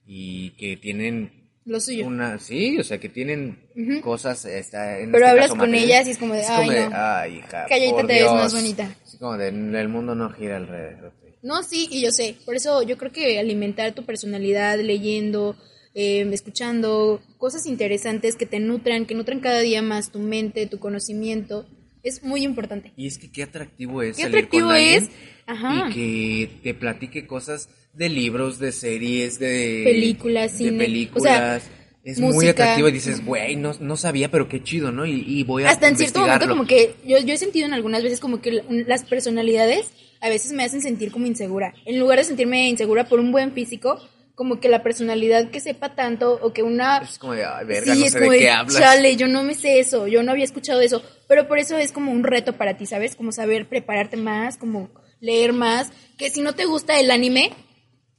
y que tienen Lo suyo. una, sí, o sea, que tienen cosas, esta, en Pero este hablas caso, con ellas y es como de, Es ay, como de, no. ay, hija, por te ves más Dios". bonita. Así como de, el mundo no gira alrededor. de ti". No, sí, y yo sé. Por eso yo creo que alimentar tu personalidad leyendo, eh, escuchando cosas interesantes que te nutran, que nutran cada día más tu mente, tu conocimiento, es muy importante. Y es que qué atractivo es Qué salir atractivo con alguien es. Ajá. y que te platique cosas de libros, de series, de Películas, de cine, películas. o sea, es muy música. atractivo y dices, güey, no, no sabía, pero qué chido, ¿no? Y, y voy a Hasta en cierto momento como que yo, yo he sentido en algunas veces como que las personalidades a veces me hacen sentir como insegura. En lugar de sentirme insegura por un buen físico, como que la personalidad que sepa tanto o que una... Es como de, ay, verga, sí, no es sé de de, qué hablas. chale, yo no me sé eso, yo no había escuchado eso, pero por eso es como un reto para ti, ¿sabes? Como saber prepararte más, como leer más, que si no te gusta el anime,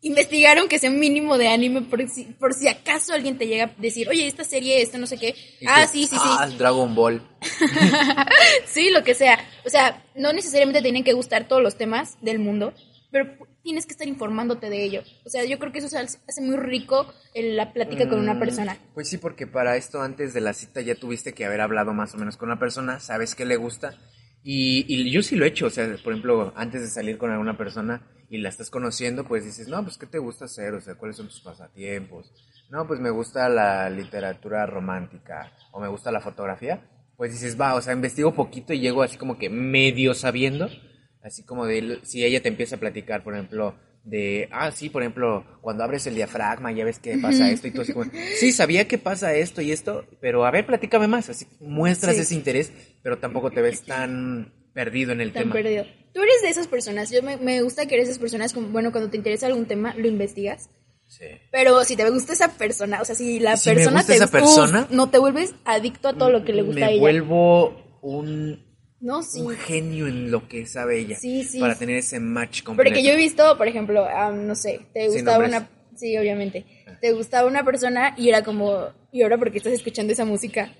investigar aunque sea un mínimo de anime por si, por si acaso alguien te llega a decir, oye, esta serie, esta no sé qué, ah, tú, sí, sí, sí, Ah, Dragon Ball. Sí, lo que sea. O sea, no necesariamente tienen que gustar todos los temas del mundo, pero tienes que estar informándote de ello. O sea, yo creo que eso hace hace muy rico en la plática con una Mm, persona. Pues sí, porque para esto antes de la cita ya tuviste que haber hablado más o menos con una persona, sabes qué le gusta. Y, y yo sí lo he hecho, o sea, por ejemplo, antes de salir con alguna persona y la estás conociendo, pues dices, no, pues ¿qué te gusta hacer? O sea, ¿cuáles son tus pasatiempos? No, pues me gusta la literatura romántica o me gusta la fotografía. Pues dices, va, o sea, investigo poquito y llego así como que medio sabiendo, así como de, si ella te empieza a platicar, por ejemplo, de, ah, sí, por ejemplo, cuando abres el diafragma ya ves que pasa esto y tú así como, sí, sabía que pasa esto y esto, pero a ver, platícame más, así muestras Sí. ese interés, pero tampoco te ves tan perdido en el Tan tema. perdido. Tú eres de esas personas. Yo me, me gusta que eres de esas personas, como, bueno, cuando te interesa algún tema, lo investigas. Sí. Pero si te gusta esa persona, o sea, si la Si me persona gusta te esa persona, uf, no te vuelves adicto a todo lo que le gusta me a ella. vuelvo un, No, sí. un genio en lo que sabe ella. Sí, sí. Para tener ese match completo. Porque yo he visto, por ejemplo, ah, no sé, te gustaba una... Sí, obviamente. Te gustaba una persona y era como, ¿y ahora por qué estás escuchando esa música?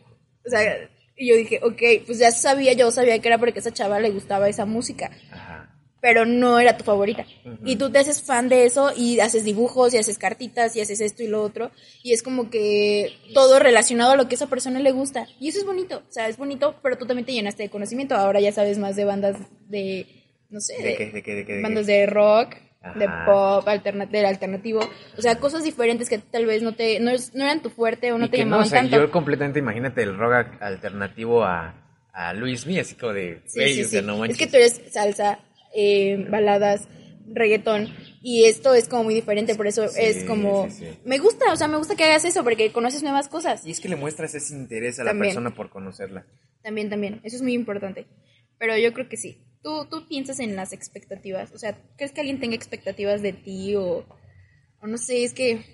O sea, y yo dije, ok, pues ya sabía, yo sabía que era porque a esa chava le gustaba esa música, Ajá. Pero no era tu favorita. Y tú te haces fan de eso y haces dibujos y haces cartitas y haces esto y lo otro. Y es como que todo relacionado a lo que a esa persona le gusta. Y eso es bonito, o sea, es bonito, pero tú también te llenaste de conocimiento. Ahora ya sabes más de bandas de, no sé, ¿De qué? ¿De qué? ¿De qué? Bandas de rock, de pop, alterna del alternativo, o sea, cosas diferentes que tal vez no te no, es- no eran tu fuerte o no Y te que no, llamaban o sea, tanto. yo completamente, imagínate el rock alternativo a, a Luis Mí, así como de, Sí, güey, sí, o sea, sí. no es que tú eres salsa, eh, baladas, reggaetón y esto es como muy diferente, por eso Sí, es como sí, sí. me gusta, o sea, me gusta que hagas eso porque conoces nuevas cosas. Y es que le muestras ese interés a la persona por conocerla. También, también, eso es muy importante. Pero yo creo que sí. Tú, tú piensas en las expectativas, o sea, ¿crees que alguien tenga expectativas de ti o, o no sé, es que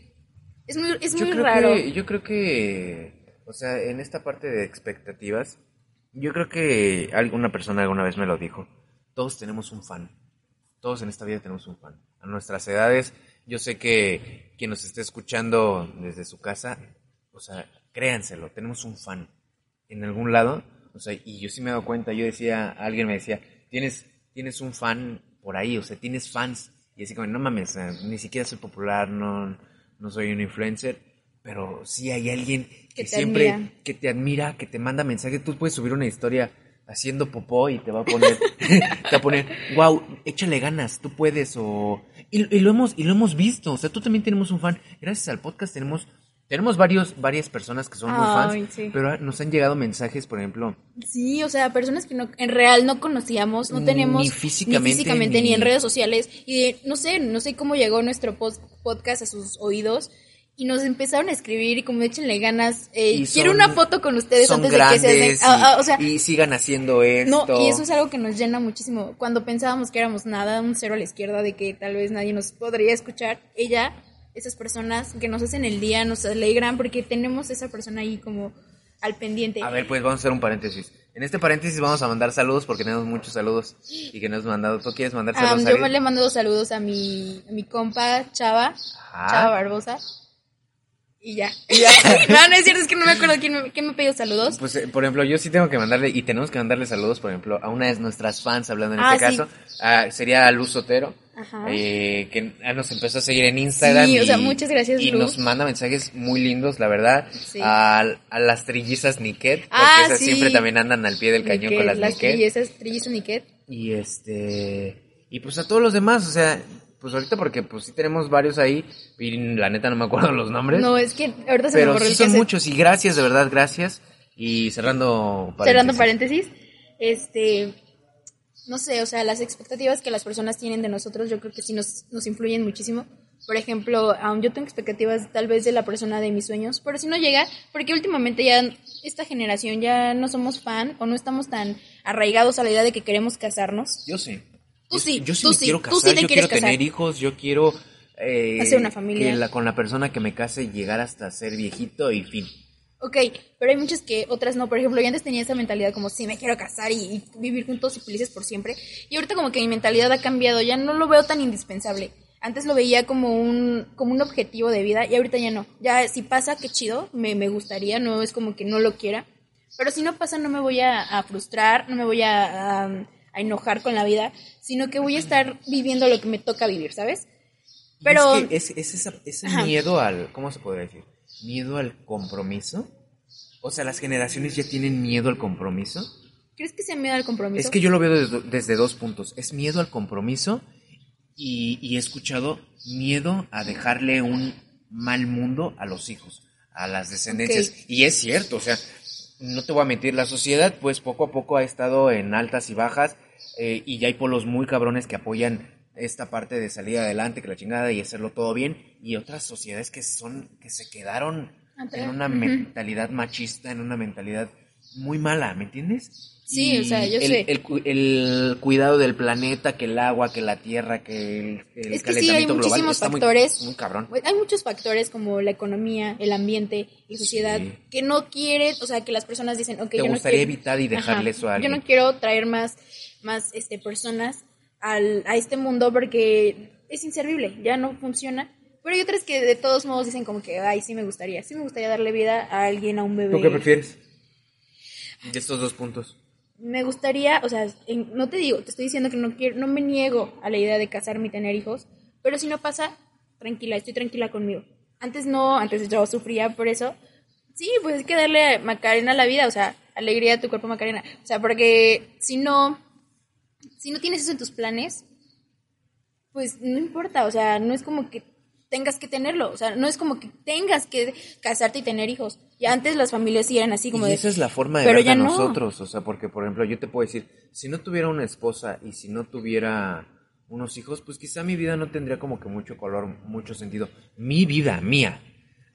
es muy, es muy raro. Que, yo creo que, o sea, en esta parte de expectativas, yo creo que alguna persona alguna vez me lo dijo. Todos tenemos un fan. Todos en esta vida tenemos un fan. A nuestras edades, yo sé que quien nos esté escuchando desde su casa, o sea, créanselo, tenemos un fan en algún lado. O sea, y yo sí me he dado cuenta, yo decía, alguien me decía, tienes, tienes un fan por ahí, o sea, tienes fans. Y así como, no mames, ni siquiera soy popular, no, no soy un influencer, pero sí hay alguien que, siempre, admira. que te admira, que te manda mensajes. Tú puedes subir una historia haciendo popó y te va a poner, te va a poner, wow, échale ganas, tú puedes, o... Y, y lo hemos, y lo hemos visto, o sea, tú también tenemos un fan. Gracias al podcast tenemos, tenemos varios, varias personas que son muy Ay, fans, sí. pero nos han llegado mensajes, por ejemplo, Sí, o sea, personas que no, en real no conocíamos, no Ni tenemos físicamente, ni, físicamente, ni ni- en redes sociales. Y de- no sé, no sé cómo llegó nuestro podcast a sus oídos. Y nos empezaron a escribir y como échenle ganas. eh, Y quiero son- una foto con ustedes son antes de que se grandes hacen. y, Ah, ah, o sea, y sigan haciendo esto. no, y eso es algo que nos llena muchísimo. Cuando pensábamos que éramos nada, un cero a la izquierda, de que tal vez nadie nos podría escuchar, ella, esas personas que nos hacen el día, nos alegran porque tenemos esa persona ahí como al pendiente. A ver, pues vamos a hacer un paréntesis. En este paréntesis vamos a mandar saludos porque tenemos muchos saludos y que nos han mandado. ¿Tú quieres mandar Ah, saludos? yo Ariel? me le mando dos saludos a mi, a mi compa Chava, Ajá. Chava Barbosa. Y ya. no, no es cierto, es que no me acuerdo quién me, quién me pidió saludos. Pues, eh, por ejemplo, yo sí tengo que mandarle, y tenemos que mandarle saludos, por ejemplo, a una de nuestras fans, hablando en Ah, este sí. caso, ah, sería a Luz Sotero, Ajá. eh, que ah, nos empezó a seguir en Instagram. Sí, o y, sea, muchas gracias, Y Luz. nos manda mensajes muy lindos, la verdad, Sí. a, a las trillizas Niket, porque Ah, esas sí. siempre también andan al pie del cañón con las, Niket. trillezas, trillizas Niket. Y este. Y pues a todos los demás, o sea, pues ahorita porque pues sí tenemos varios ahí, y la neta no me acuerdo los nombres. No, es que ahorita se me pero borró sí el son cassette. muchos, y gracias, de verdad, gracias. Y cerrando Cerrando paréntesis. paréntesis, este, no sé, o sea, las expectativas que las personas tienen de nosotros, yo creo que sí nos, nos influyen muchísimo. Por ejemplo, aún yo tengo expectativas tal vez de la persona de mis sueños, pero si no llega, porque últimamente ya esta generación ya no somos fan o no estamos tan arraigados a la idea de que queremos casarnos. Yo sí. Tú sí, yo sí tú me sí, quiero tú sí casar, te yo quiero tener casar. hijos, yo quiero eh, Hacer una familia. que la- con la persona que me case llegar hasta ser viejito y fin. Ok, pero hay muchas que otras no. Por ejemplo, yo antes tenía esa mentalidad como, sí, me quiero casar y, y vivir juntos y felices por siempre. Y ahorita como que mi mentalidad ha cambiado, ya no lo veo tan indispensable. Antes lo veía como un, como un objetivo de vida y ahorita ya no. Ya si pasa, qué chido, me, me gustaría, no es como que no lo quiera. Pero si no pasa, no me voy a, a frustrar, no me voy a, a, a enojar con la vida, sino que voy a estar viviendo lo que me toca vivir, ¿sabes? Pero- es, que es, es esa- ese Ajá. miedo al, ¿cómo se podría decir? Miedo al compromiso. O sea, las generaciones ya tienen miedo al compromiso. ¿Crees que sea miedo al compromiso? Es que yo lo veo desde, desde dos puntos. Es miedo al compromiso y, y he escuchado miedo a dejarle un mal mundo a los hijos, a las descendencias. Y es cierto, o sea, no te voy a mentir, la sociedad pues poco a poco ha estado en altas y bajas eh, y ya hay polos muy cabrones que apoyan esta parte de salir adelante, que la chingada y hacerlo todo bien y otras sociedades que son que se quedaron en una mentalidad machista, en una mentalidad muy mala, ¿me entiendes? Sí, Y o sea, yo el, sé. El, cu- el cuidado del planeta, que el agua, que la tierra, que el, el Es que sí, hay global muchísimos muy- factores. Muy, cabrón. Hay muchos factores como la economía, el ambiente, la sociedad, Sí. que no quiere, o sea, que las personas dicen, ok, Te yo no gustaría quiero- evitar y dejarle Ajá. eso a alguien. Yo no quiero traer más, más este, personas al, a este mundo porque es inservible, ya no funciona. Pero hay otras que de todos modos dicen como que, ay, sí me gustaría, sí me gustaría darle vida a alguien, a un bebé. ¿Tú qué prefieres? De estos dos puntos. Me gustaría, o sea, en- no te digo, te estoy diciendo que no quiero, no me niego a la idea de casarme y tener hijos, pero si no pasa, tranquila, estoy tranquila conmigo. Antes no, antes yo sufría por eso. Sí, pues hay que darle Macarena a la vida, o sea, alegría a tu cuerpo Macarena. O sea, porque si no, si no tienes eso en tus planes, pues no importa, o sea, no es como que tengas que tenerlo, o sea, no es como que tengas que casarte y tener hijos. Y antes las familias sí eran así como y de... esa es la forma de pero ver ya no. nosotros, o sea, porque por ejemplo yo te puedo decir, si no tuviera una esposa y si no tuviera unos hijos, pues quizá mi vida no tendría como que mucho color, mucho sentido. Mi vida, mía.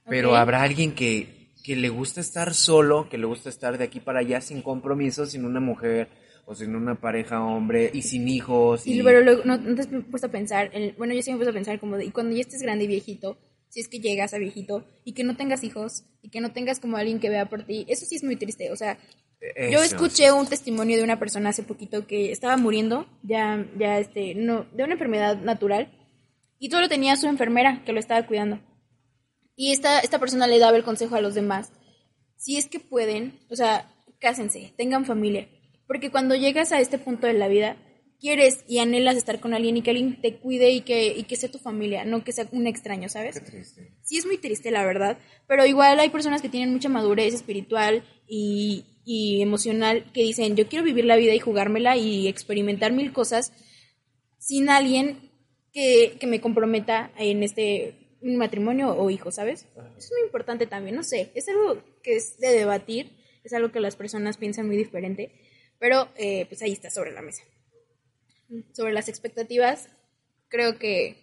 Pero habrá alguien que, que le gusta estar solo, que le gusta estar de aquí para allá sin compromiso, sin una mujer o sin una pareja hombre y sin hijos. Y y- pero luego, ¿no, no te has puesto a pensar? en- bueno, yo sí me he puesto a pensar como de, y cuando ya estés grande y viejito, si es que llegas a viejito, y que no tengas hijos, y que no tengas como alguien que vea por ti, eso sí es muy triste. O sea, yo Eso, escuché un testimonio de una persona hace poquito que estaba muriendo, ya, ya este, no, de una enfermedad natural, y solo tenía a su enfermera que lo estaba cuidando. Y esta, esta persona le daba el consejo a los demás. Si es que pueden, o sea, cásense, tengan familia. Porque cuando llegas a este punto de la vida, quieres y anhelas estar con alguien y que alguien te cuide y que, y que sea tu familia, no que sea un extraño, ¿sabes? Qué triste. Sí es muy triste, la verdad, pero igual hay personas que tienen mucha madurez espiritual y, y emocional que dicen, yo quiero vivir la vida y jugármela y experimentar mil cosas sin alguien que, que me comprometa en este matrimonio o hijo, ¿sabes? Es muy importante también, no sé, es algo que es de debatir, es algo que las personas piensan muy diferente, pero eh, pues ahí está sobre la mesa. Sobre las expectativas, creo que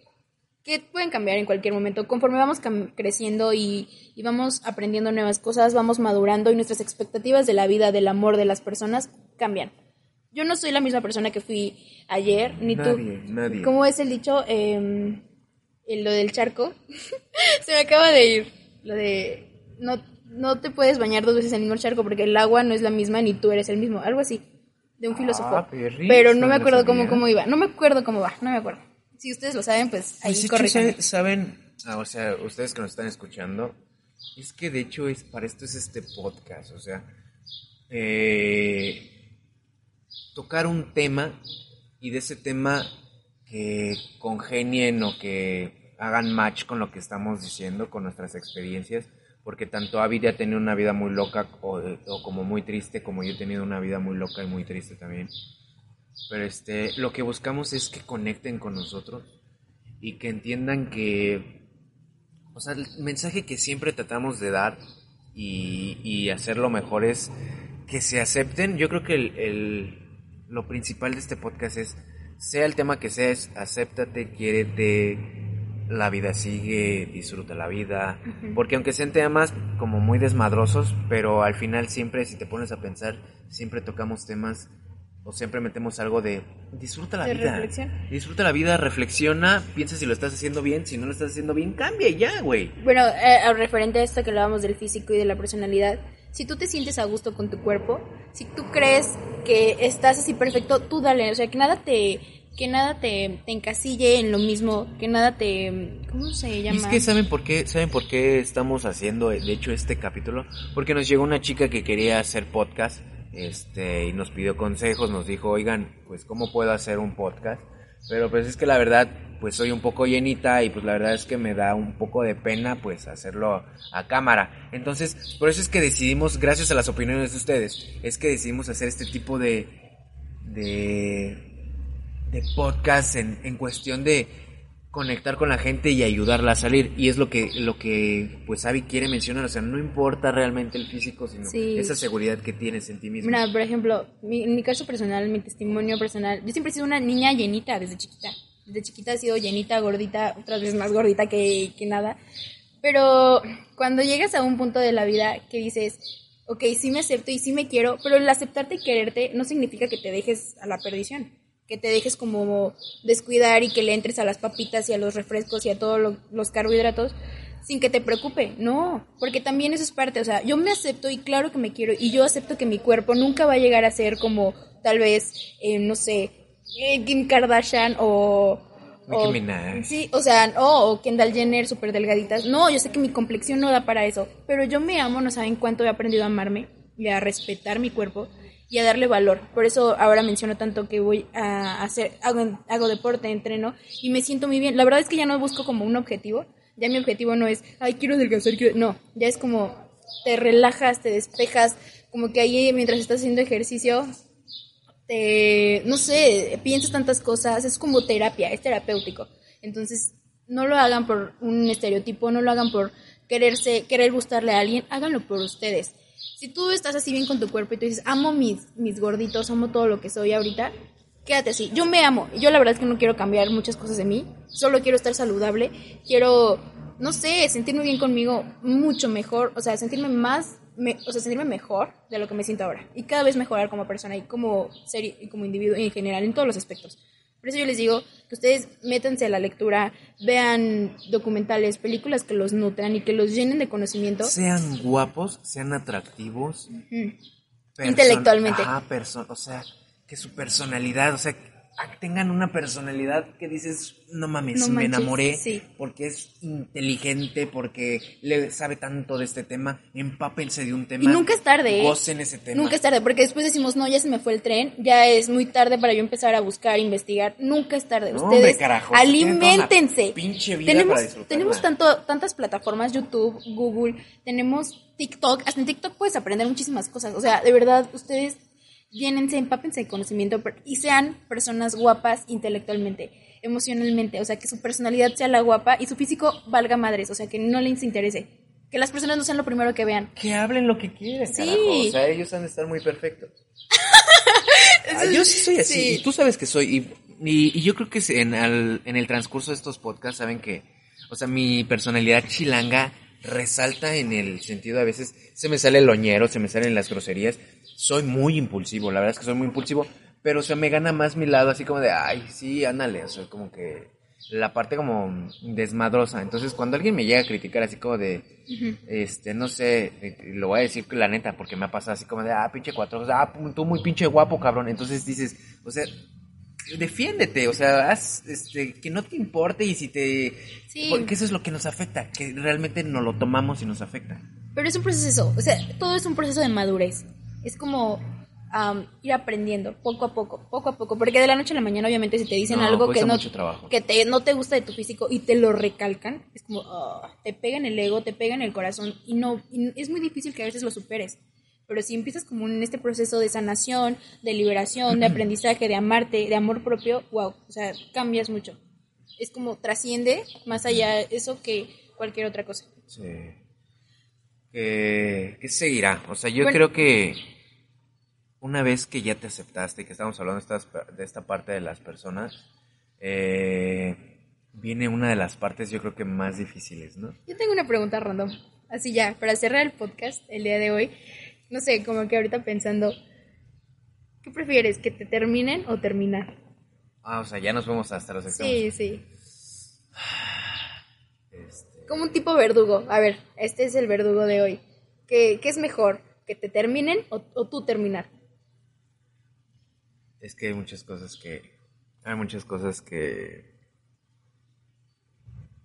que pueden cambiar en cualquier momento. Conforme vamos creciendo y, y vamos aprendiendo nuevas cosas, vamos madurando y nuestras expectativas de la vida, del amor de las personas cambian. Yo no soy la misma persona que fui ayer, ni Nadie, tú. nadie. ¿Cómo es el dicho? Eh, lo del charco. Se me acaba de ir. Lo de no, no te puedes bañar dos veces en el mismo charco porque el agua no es la misma ni tú eres el mismo. Algo así. De un filósofo. Ah, perris, Pero no me acuerdo cómo, cómo iba. No me acuerdo cómo va. No me acuerdo. Si ustedes lo saben, pues ahí Pues. ¿saben- saben, ah, o sea, ustedes que nos están escuchando, es que de hecho es para esto es este podcast, o sea, eh, tocar un tema y de ese tema que congenien o que hagan match con lo que estamos diciendo, con nuestras experiencias, porque tanto Avi ya ha tenido una vida muy loca o, como muy triste, como yo he tenido una vida muy loca y muy triste también. Pero este, lo que buscamos es que conecten con nosotros y que entiendan que, o sea, el mensaje que siempre tratamos de dar y, y hacerlo mejor es que se acepten. Yo creo que el, el- lo principal de este podcast es, sea el tema que sea, es acéptate, quiérete, la vida sigue, disfruta la vida. Porque aunque sean temas como muy desmadrosos, pero al final siempre, si te pones a pensar, siempre tocamos temas o siempre metemos algo de disfruta la De vida. reflexión. Disfruta la vida, reflexiona, piensa si lo estás haciendo bien, si no lo estás haciendo bien, cambia ya, güey. Bueno, eh, referente a esto que hablábamos del físico y de la personalidad, si tú te sientes a gusto con tu cuerpo, si tú crees que estás así perfecto, tú dale, o sea, que nada te que nada te, te encasille en lo mismo, que nada te ¿cómo se Y llama? es que saben por qué, saben por qué estamos haciendo, de hecho, este capítulo, porque nos llegó una chica que quería hacer podcast, este, y nos pidió consejos, nos dijo, oigan, pues cómo puedo hacer un podcast, pero pues es que la verdad, pues soy un poco llenita y pues la verdad es que me da un poco de pena, pues hacerlo a cámara. Entonces, por eso es que decidimos, gracias a las opiniones de ustedes, es que decidimos hacer este tipo de, de de podcast en, en cuestión de conectar con la gente y ayudarla a salir y es lo que lo que pues Avi quiere mencionar o sea no importa realmente el físico sino Sí. esa seguridad que tienes en ti mismo Mira, por ejemplo, mi, en mi caso personal, mi testimonio personal, yo siempre he sido una niña llenita desde chiquita. Desde chiquita he sido llenita, gordita, otras veces más gordita que, que nada. Pero cuando llegas a un punto de la vida que dices, ok, sí me acepto y sí me quiero, pero el aceptarte y quererte no significa que te dejes a la perdición, que te dejes como descuidar y que le entres a las papitas y a los refrescos y a todos los carbohidratos sin que te preocupe, no, porque también eso es parte, o sea, yo me acepto y claro que me quiero y yo acepto que mi cuerpo nunca va a llegar a ser como tal vez, eh, no sé, eh, Kim Kardashian o o. Sí, o sea, o Kendall Jenner súper delgaditas. No, yo sé que mi complexión no da para eso, pero yo me amo, no saben cuánto he aprendido a amarme y a respetar mi cuerpo y a darle valor. Por eso ahora menciono tanto que voy a hacer, hago, hago deporte, entreno y me siento muy bien. La verdad es que ya no busco como un objetivo. Ya mi objetivo no es, ay, quiero adelgazar, quiero... No, ya es como te relajas, te despejas, como que ahí mientras estás haciendo ejercicio este, no sé, piensas tantas cosas, es como terapia, es terapéutico. Entonces, no lo hagan por un estereotipo, no lo hagan por quererse, querer gustarle a alguien, háganlo por ustedes. Si tú estás así bien con tu cuerpo y tú dices, amo mis, mis gorditos, amo todo lo que soy ahorita, quédate así. Yo me amo. Yo la verdad es que no quiero cambiar muchas cosas de mí, solo quiero estar saludable, quiero, no sé, sentirme bien conmigo mucho mejor, o sea, sentirme más o sea, sentirme mejor de lo que me siento ahora. Y cada vez mejorar como persona y como ser y como individuo en general, en todos los aspectos. Por eso yo les digo que ustedes métanse a la lectura, vean documentales, películas que los nutran y que los llenen de conocimiento. Sean guapos, sean atractivos. Intelectualmente. Ah, o sea, que su personalidad, o sea, tengan una personalidad que dices, no mames, me enamoré porque es inteligente, porque le sabe tanto de este tema, empápense de un tema. Y nunca es tarde, ¿eh? Gocen ese tema. Nunca es tarde, porque después decimos, no, ya se me fue el tren, ya es muy tarde para yo empezar a buscar, investigar. Nunca es tarde. Ustedes alimentense. Pinche vida tenemos tenemos tanto, tantas plataformas, YouTube, Google, tenemos TikTok, hasta en TikTok puedes aprender muchísimas cosas. O sea, de verdad, ustedes llénense, empápense de conocimiento y sean personas guapas intelectualmente, emocionalmente, o sea, que su personalidad sea la guapa y su físico valga madres, o sea, que no les interese. Que las personas no sean lo primero que vean. Que hablen lo que quieren, sí. O sea, ellos han de estar muy perfectos. Ah, yo sí soy así, y tú sabes que soy. Y, y, yo creo que en, en el transcurso de estos podcasts saben que, o sea, mi personalidad chilanga resalta en el sentido a veces se me sale el loñero, se me salen las groserías. Soy muy impulsivo, la verdad es que soy muy impulsivo, pero se me gana más mi lado así como de, ay, sí, ándale, o sea, como que la parte como desmadrosa. Entonces, cuando alguien me llega a criticar así como de, este, no sé, lo voy a decir la neta, porque me ha pasado así como de, ah, pinche cuatro, ah, tú muy pinche guapo, cabrón. Entonces dices, o sea, defiéndete, o sea, haz, este, que no te importe y si te... Porque eso es lo que nos afecta, que realmente no lo tomamos y nos afecta. Pero es un proceso, o sea, todo es un proceso de madurez. Es como ir aprendiendo poco a poco, poco a poco, porque de la noche a la mañana obviamente si te dicen algo que no, que te, no te gusta de tu físico y te lo recalcan, es como, ah, te pega en el ego, te pega en el corazón y no, y es muy difícil que a veces lo superes. Pero si empiezas como en este proceso de sanación, de liberación, de aprendizaje, de amarte, de amor propio, wow, o sea, cambias mucho. Es como trasciende más allá eso que cualquier otra cosa. Sí. ¿Qué seguirá? O sea, yo creo que una vez que ya te aceptaste, que estamos hablando de, esta parte de las personas, eh, viene una de las partes yo creo que más difíciles, ¿no? Yo tengo una pregunta random. Así ya, para cerrar el podcast el día de hoy, no sé, como que ahorita pensando, ¿qué prefieres? ¿Que te terminen o terminar? Ah, o sea, ya nos vemos hasta los extremos. Sí, sí. Como un tipo verdugo. A ver, este es el verdugo de hoy. ¿Qué, qué es mejor? ¿Que te terminen o, tú terminar? Es que hay muchas cosas que... Hay muchas cosas que...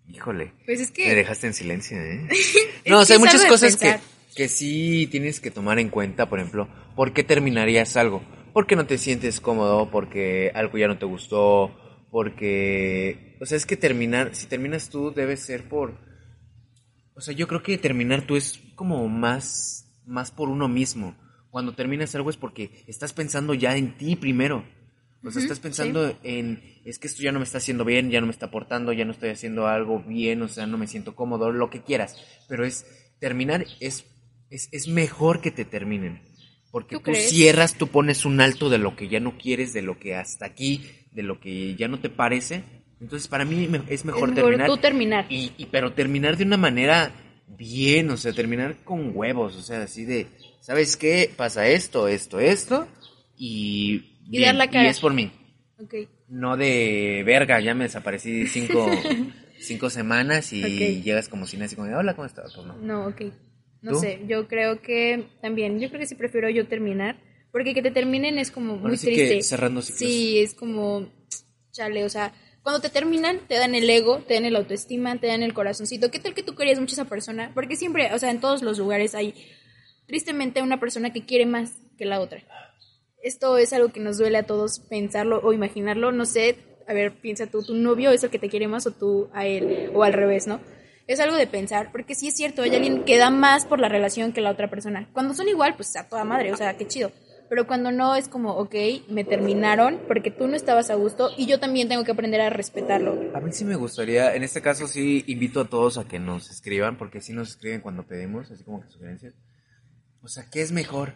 Híjole. Pues es que... Me dejaste en silencio, ¿eh? no, o sea, hay muchas cosas que que sí tienes que tomar en cuenta, por ejemplo, ¿por qué terminarías algo? Porque no te sientes cómodo, porque algo ya no te gustó, porque... O sea, es que terminar, si terminas tú, debe ser por... O sea, yo creo que terminar tú es como más, más por uno mismo. Cuando terminas algo es porque estás pensando ya en ti primero. O sea, estás pensando en, es que esto ya no me está haciendo bien, ya no me está aportando, ya no estoy haciendo algo bien, o sea, no me siento cómodo, lo que quieras. Pero es, terminar es es, mejor que te terminen. Porque tú, cierras, tú pones un alto de lo que ya no quieres, de lo que hasta aquí, de lo que ya no te parece. Entonces, para mí es mejor, terminar. Tú terminar. Y, pero terminar de una manera bien, o sea, terminar con huevos, o sea, así de ¿sabes qué? Pasa esto, esto, esto, y... Y dar la cara. Y es por mí. Ok. No de verga, ya me desaparecí cinco, cinco semanas y llegas como si así como hola, ¿cómo estás? Pues no. No, ok. No ¿Tú? sé, yo creo que también, yo creo que sí prefiero yo terminar, porque que te terminen es como muy Ahora sí triste. que cerrando ciclos. Sí, es como, chale, o sea, cuando te terminan, te dan el ego, te dan el autoestima, te dan el corazoncito. ¿Qué tal que tú querías mucho a esa persona? Porque siempre, o sea, en todos los lugares hay, tristemente, una persona que quiere más que la otra. Esto es algo que nos duele a todos pensarlo o imaginarlo. No sé, a ver, piensa tú, tu novio es el que te quiere más o tú a él, o al revés, ¿no? Es algo de pensar, porque sí es cierto, hay alguien que da más por la relación que la otra persona. Cuando son igual, pues a toda madre, o sea, qué chido. Pero cuando no es como, ok, me terminaron porque tú no estabas a gusto y yo también tengo que aprender a respetarlo. A mí sí me gustaría, en este caso sí invito a todos a que nos escriban, porque sí nos escriben cuando pedimos, así como que sugerencias. O sea, ¿qué es mejor?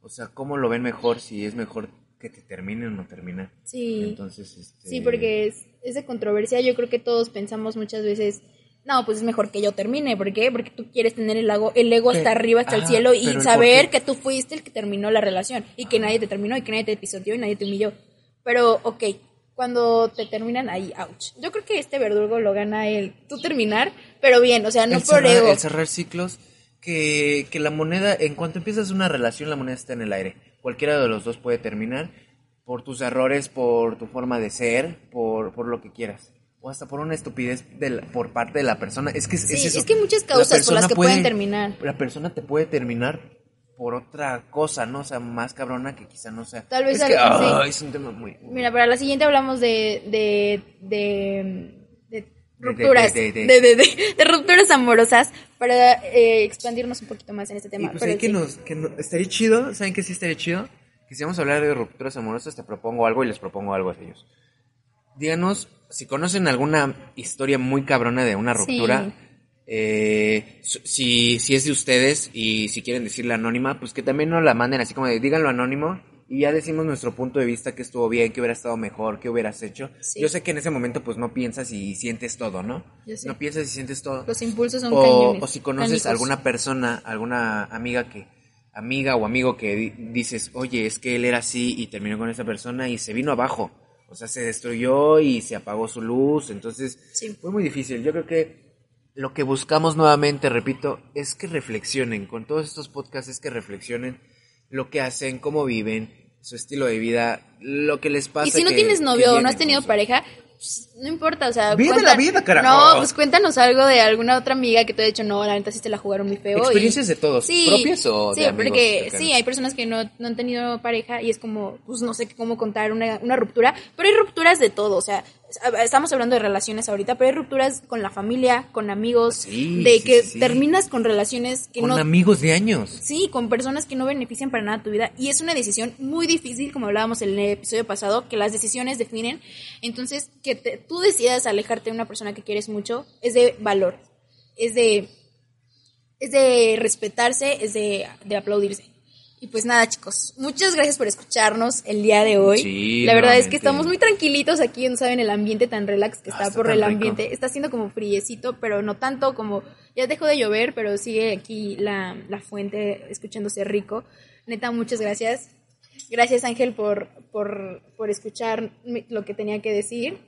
O sea, ¿cómo lo ven mejor? Si es mejor que te terminen o no terminar. Sí. Entonces, este... Sí, porque es, es de controversia. Yo creo que todos pensamos muchas veces, no, pues es mejor que yo termine. ¿Por qué? Porque tú quieres tener el ego, el ego hasta arriba, hasta el cielo y saber que tú fuiste el que terminó la relación y que nadie te terminó y que nadie te pisoteó y nadie te humilló. Pero, ok, cuando te terminan ahí, ouch. Yo creo que este verdugo lo gana el tú terminar, pero bien, o sea, no el por cerrar, ego. el cerrar ciclos, que, que la moneda, en cuanto empiezas una relación, la moneda está en el aire. Cualquiera de los dos puede terminar por tus errores, por tu forma de ser, por, por lo que quieras. O hasta por una estupidez de la- por parte de la persona. Es que es, Sí, es eso. es que hay muchas La causas por las que puede- pueden terminar. La persona te puede terminar por otra cosa, ¿no? O sea, más cabrona que quizá no sea. Tal vez es que, es un tema muy... Mira, para la siguiente hablamos de, de, de, rupturas, de- de, de- rupturas amorosas para eh, expandirnos un poquito más en este Y tema. pues Pero ahí que sí. nos, que no- estaría chido, ¿saben qué sí estaría chido? Que si vamos a hablar de rupturas amorosas, te propongo algo y les propongo algo a ellos. Díganos si conocen alguna historia muy cabrona de una ruptura. Sí. eh, si, si es de ustedes y si quieren decirla anónima, pues que también nos la manden así como de díganlo anónimo y ya decimos nuestro punto de vista, que estuvo bien, que hubiera estado mejor, que hubieras hecho. Sí. Yo sé que en ese momento pues no piensas y sientes todo, ¿no? Yo sé. No piensas y sientes todo Los impulsos son o, cañones. o si conoces cánicos. alguna persona, alguna amiga que amiga o amigo que di- dices, "Oye, es que él era así y terminó con esa persona y se vino abajo." O sea, se destruyó y se apagó su luz, entonces Sí. fue muy difícil. Yo creo que lo que buscamos nuevamente, repito, es que reflexionen con todos estos podcasts, es que reflexionen lo que hacen, cómo viven, su estilo de vida, lo que les pasa. Y si no que- tienes novio o no has tenido pareja, pues, no importa, o sea... Vive la vida, carajo. No, pues cuéntanos algo de alguna otra amiga que te ha dicho, no, la neta sí te la jugaron muy feo. y- Experiencias de todos, ¿propias o sí, de amigos porque cercanos? sí, hay personas que no, no han tenido pareja y es como, pues no sé cómo contar una, una ruptura, pero hay rupturas de todo, o sea, estamos hablando de relaciones ahorita, pero hay rupturas con la familia, con amigos, Sí, de sí, que sí, terminas con relaciones que Con no... amigos de años. Sí, con personas que no benefician para nada tu vida. Y es una decisión muy difícil, como hablábamos en el episodio pasado, que las decisiones definen. Entonces, que te- tú decidas alejarte de una persona que quieres mucho es de valor. Es de, es de respetarse, es de, de aplaudirse. Y pues nada, chicos, muchas gracias por escucharnos el día de hoy. Sí, la verdad es que estamos muy tranquilitos aquí, no saben el ambiente tan relax que Ah, está, está por el rico. ambiente. Está haciendo como friecito, pero no tanto como ya dejó de llover, pero sigue aquí la, la fuente escuchándose rico. Neta, muchas gracias. Gracias Ángel por, por, por escuchar lo que tenía que decir.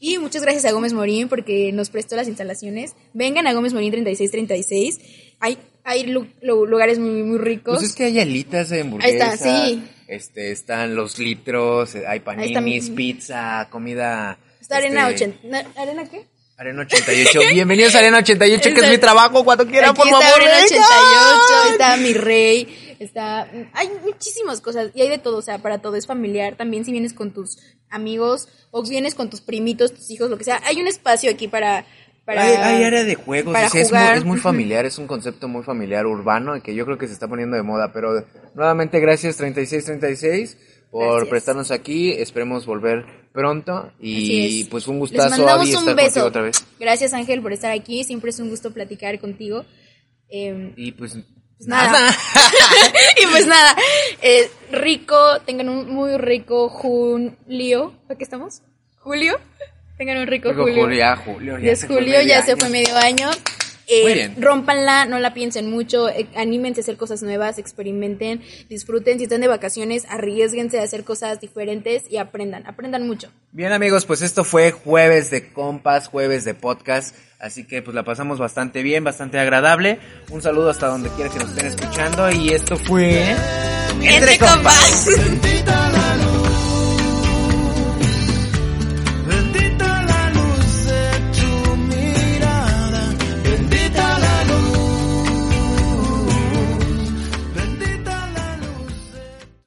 Y muchas gracias a Gómez Morín porque nos prestó las instalaciones. Vengan a Gómez Morín 3636. Hay, hay lu- lu- lugares muy, muy ricos. Pues es que hay alitas de hamburguesa. Ahí está, sí. Este, están los litros, eh, hay paninis, pizza, comida. Está Arena este, 80. ¿na- ¿Arena qué? Arena 88. Bienvenidos a Arena 88, que es mi trabajo cuando quieran, por favor. Arena vengan. 88, está mi rey, está... Hay muchísimas cosas y hay de todo, o sea, para todo es familiar. También si vienes con tus amigos o vienes con tus primitos, tus hijos, lo que sea, hay un espacio aquí para... para hay, hay área de juegos, para o sea, es, muy, jugar. es muy familiar, es un concepto muy familiar urbano y que yo creo que se está poniendo de moda, pero nuevamente gracias 3636 por Gracias. prestarnos aquí, esperemos volver pronto y es. pues fue un Les gustazo mandamos Abby, un estar beso. contigo otra vez. Gracias Ángel por estar aquí, siempre es un gusto platicar contigo. Eh, Y pues, Pues nada. y pues nada, eh, rico, tengan un muy rico julio. ¿Para qué estamos? ¿Julio? Tengan un rico Digo, julio. Julio, ya, Julio, Ya es julio, medio ya se año. fue medio año. Eh, Muy bien. Rómpanla, no la piensen mucho, eh, anímense a hacer cosas nuevas, experimenten, disfruten. Si están de vacaciones, arriesguense a hacer cosas diferentes y aprendan, aprendan mucho. Bien amigos, pues esto fue jueves de compas, jueves de podcast, así que pues la pasamos bastante bien, bastante agradable. Un saludo hasta donde quiera que nos estén escuchando y esto fue Entre compas. Bendita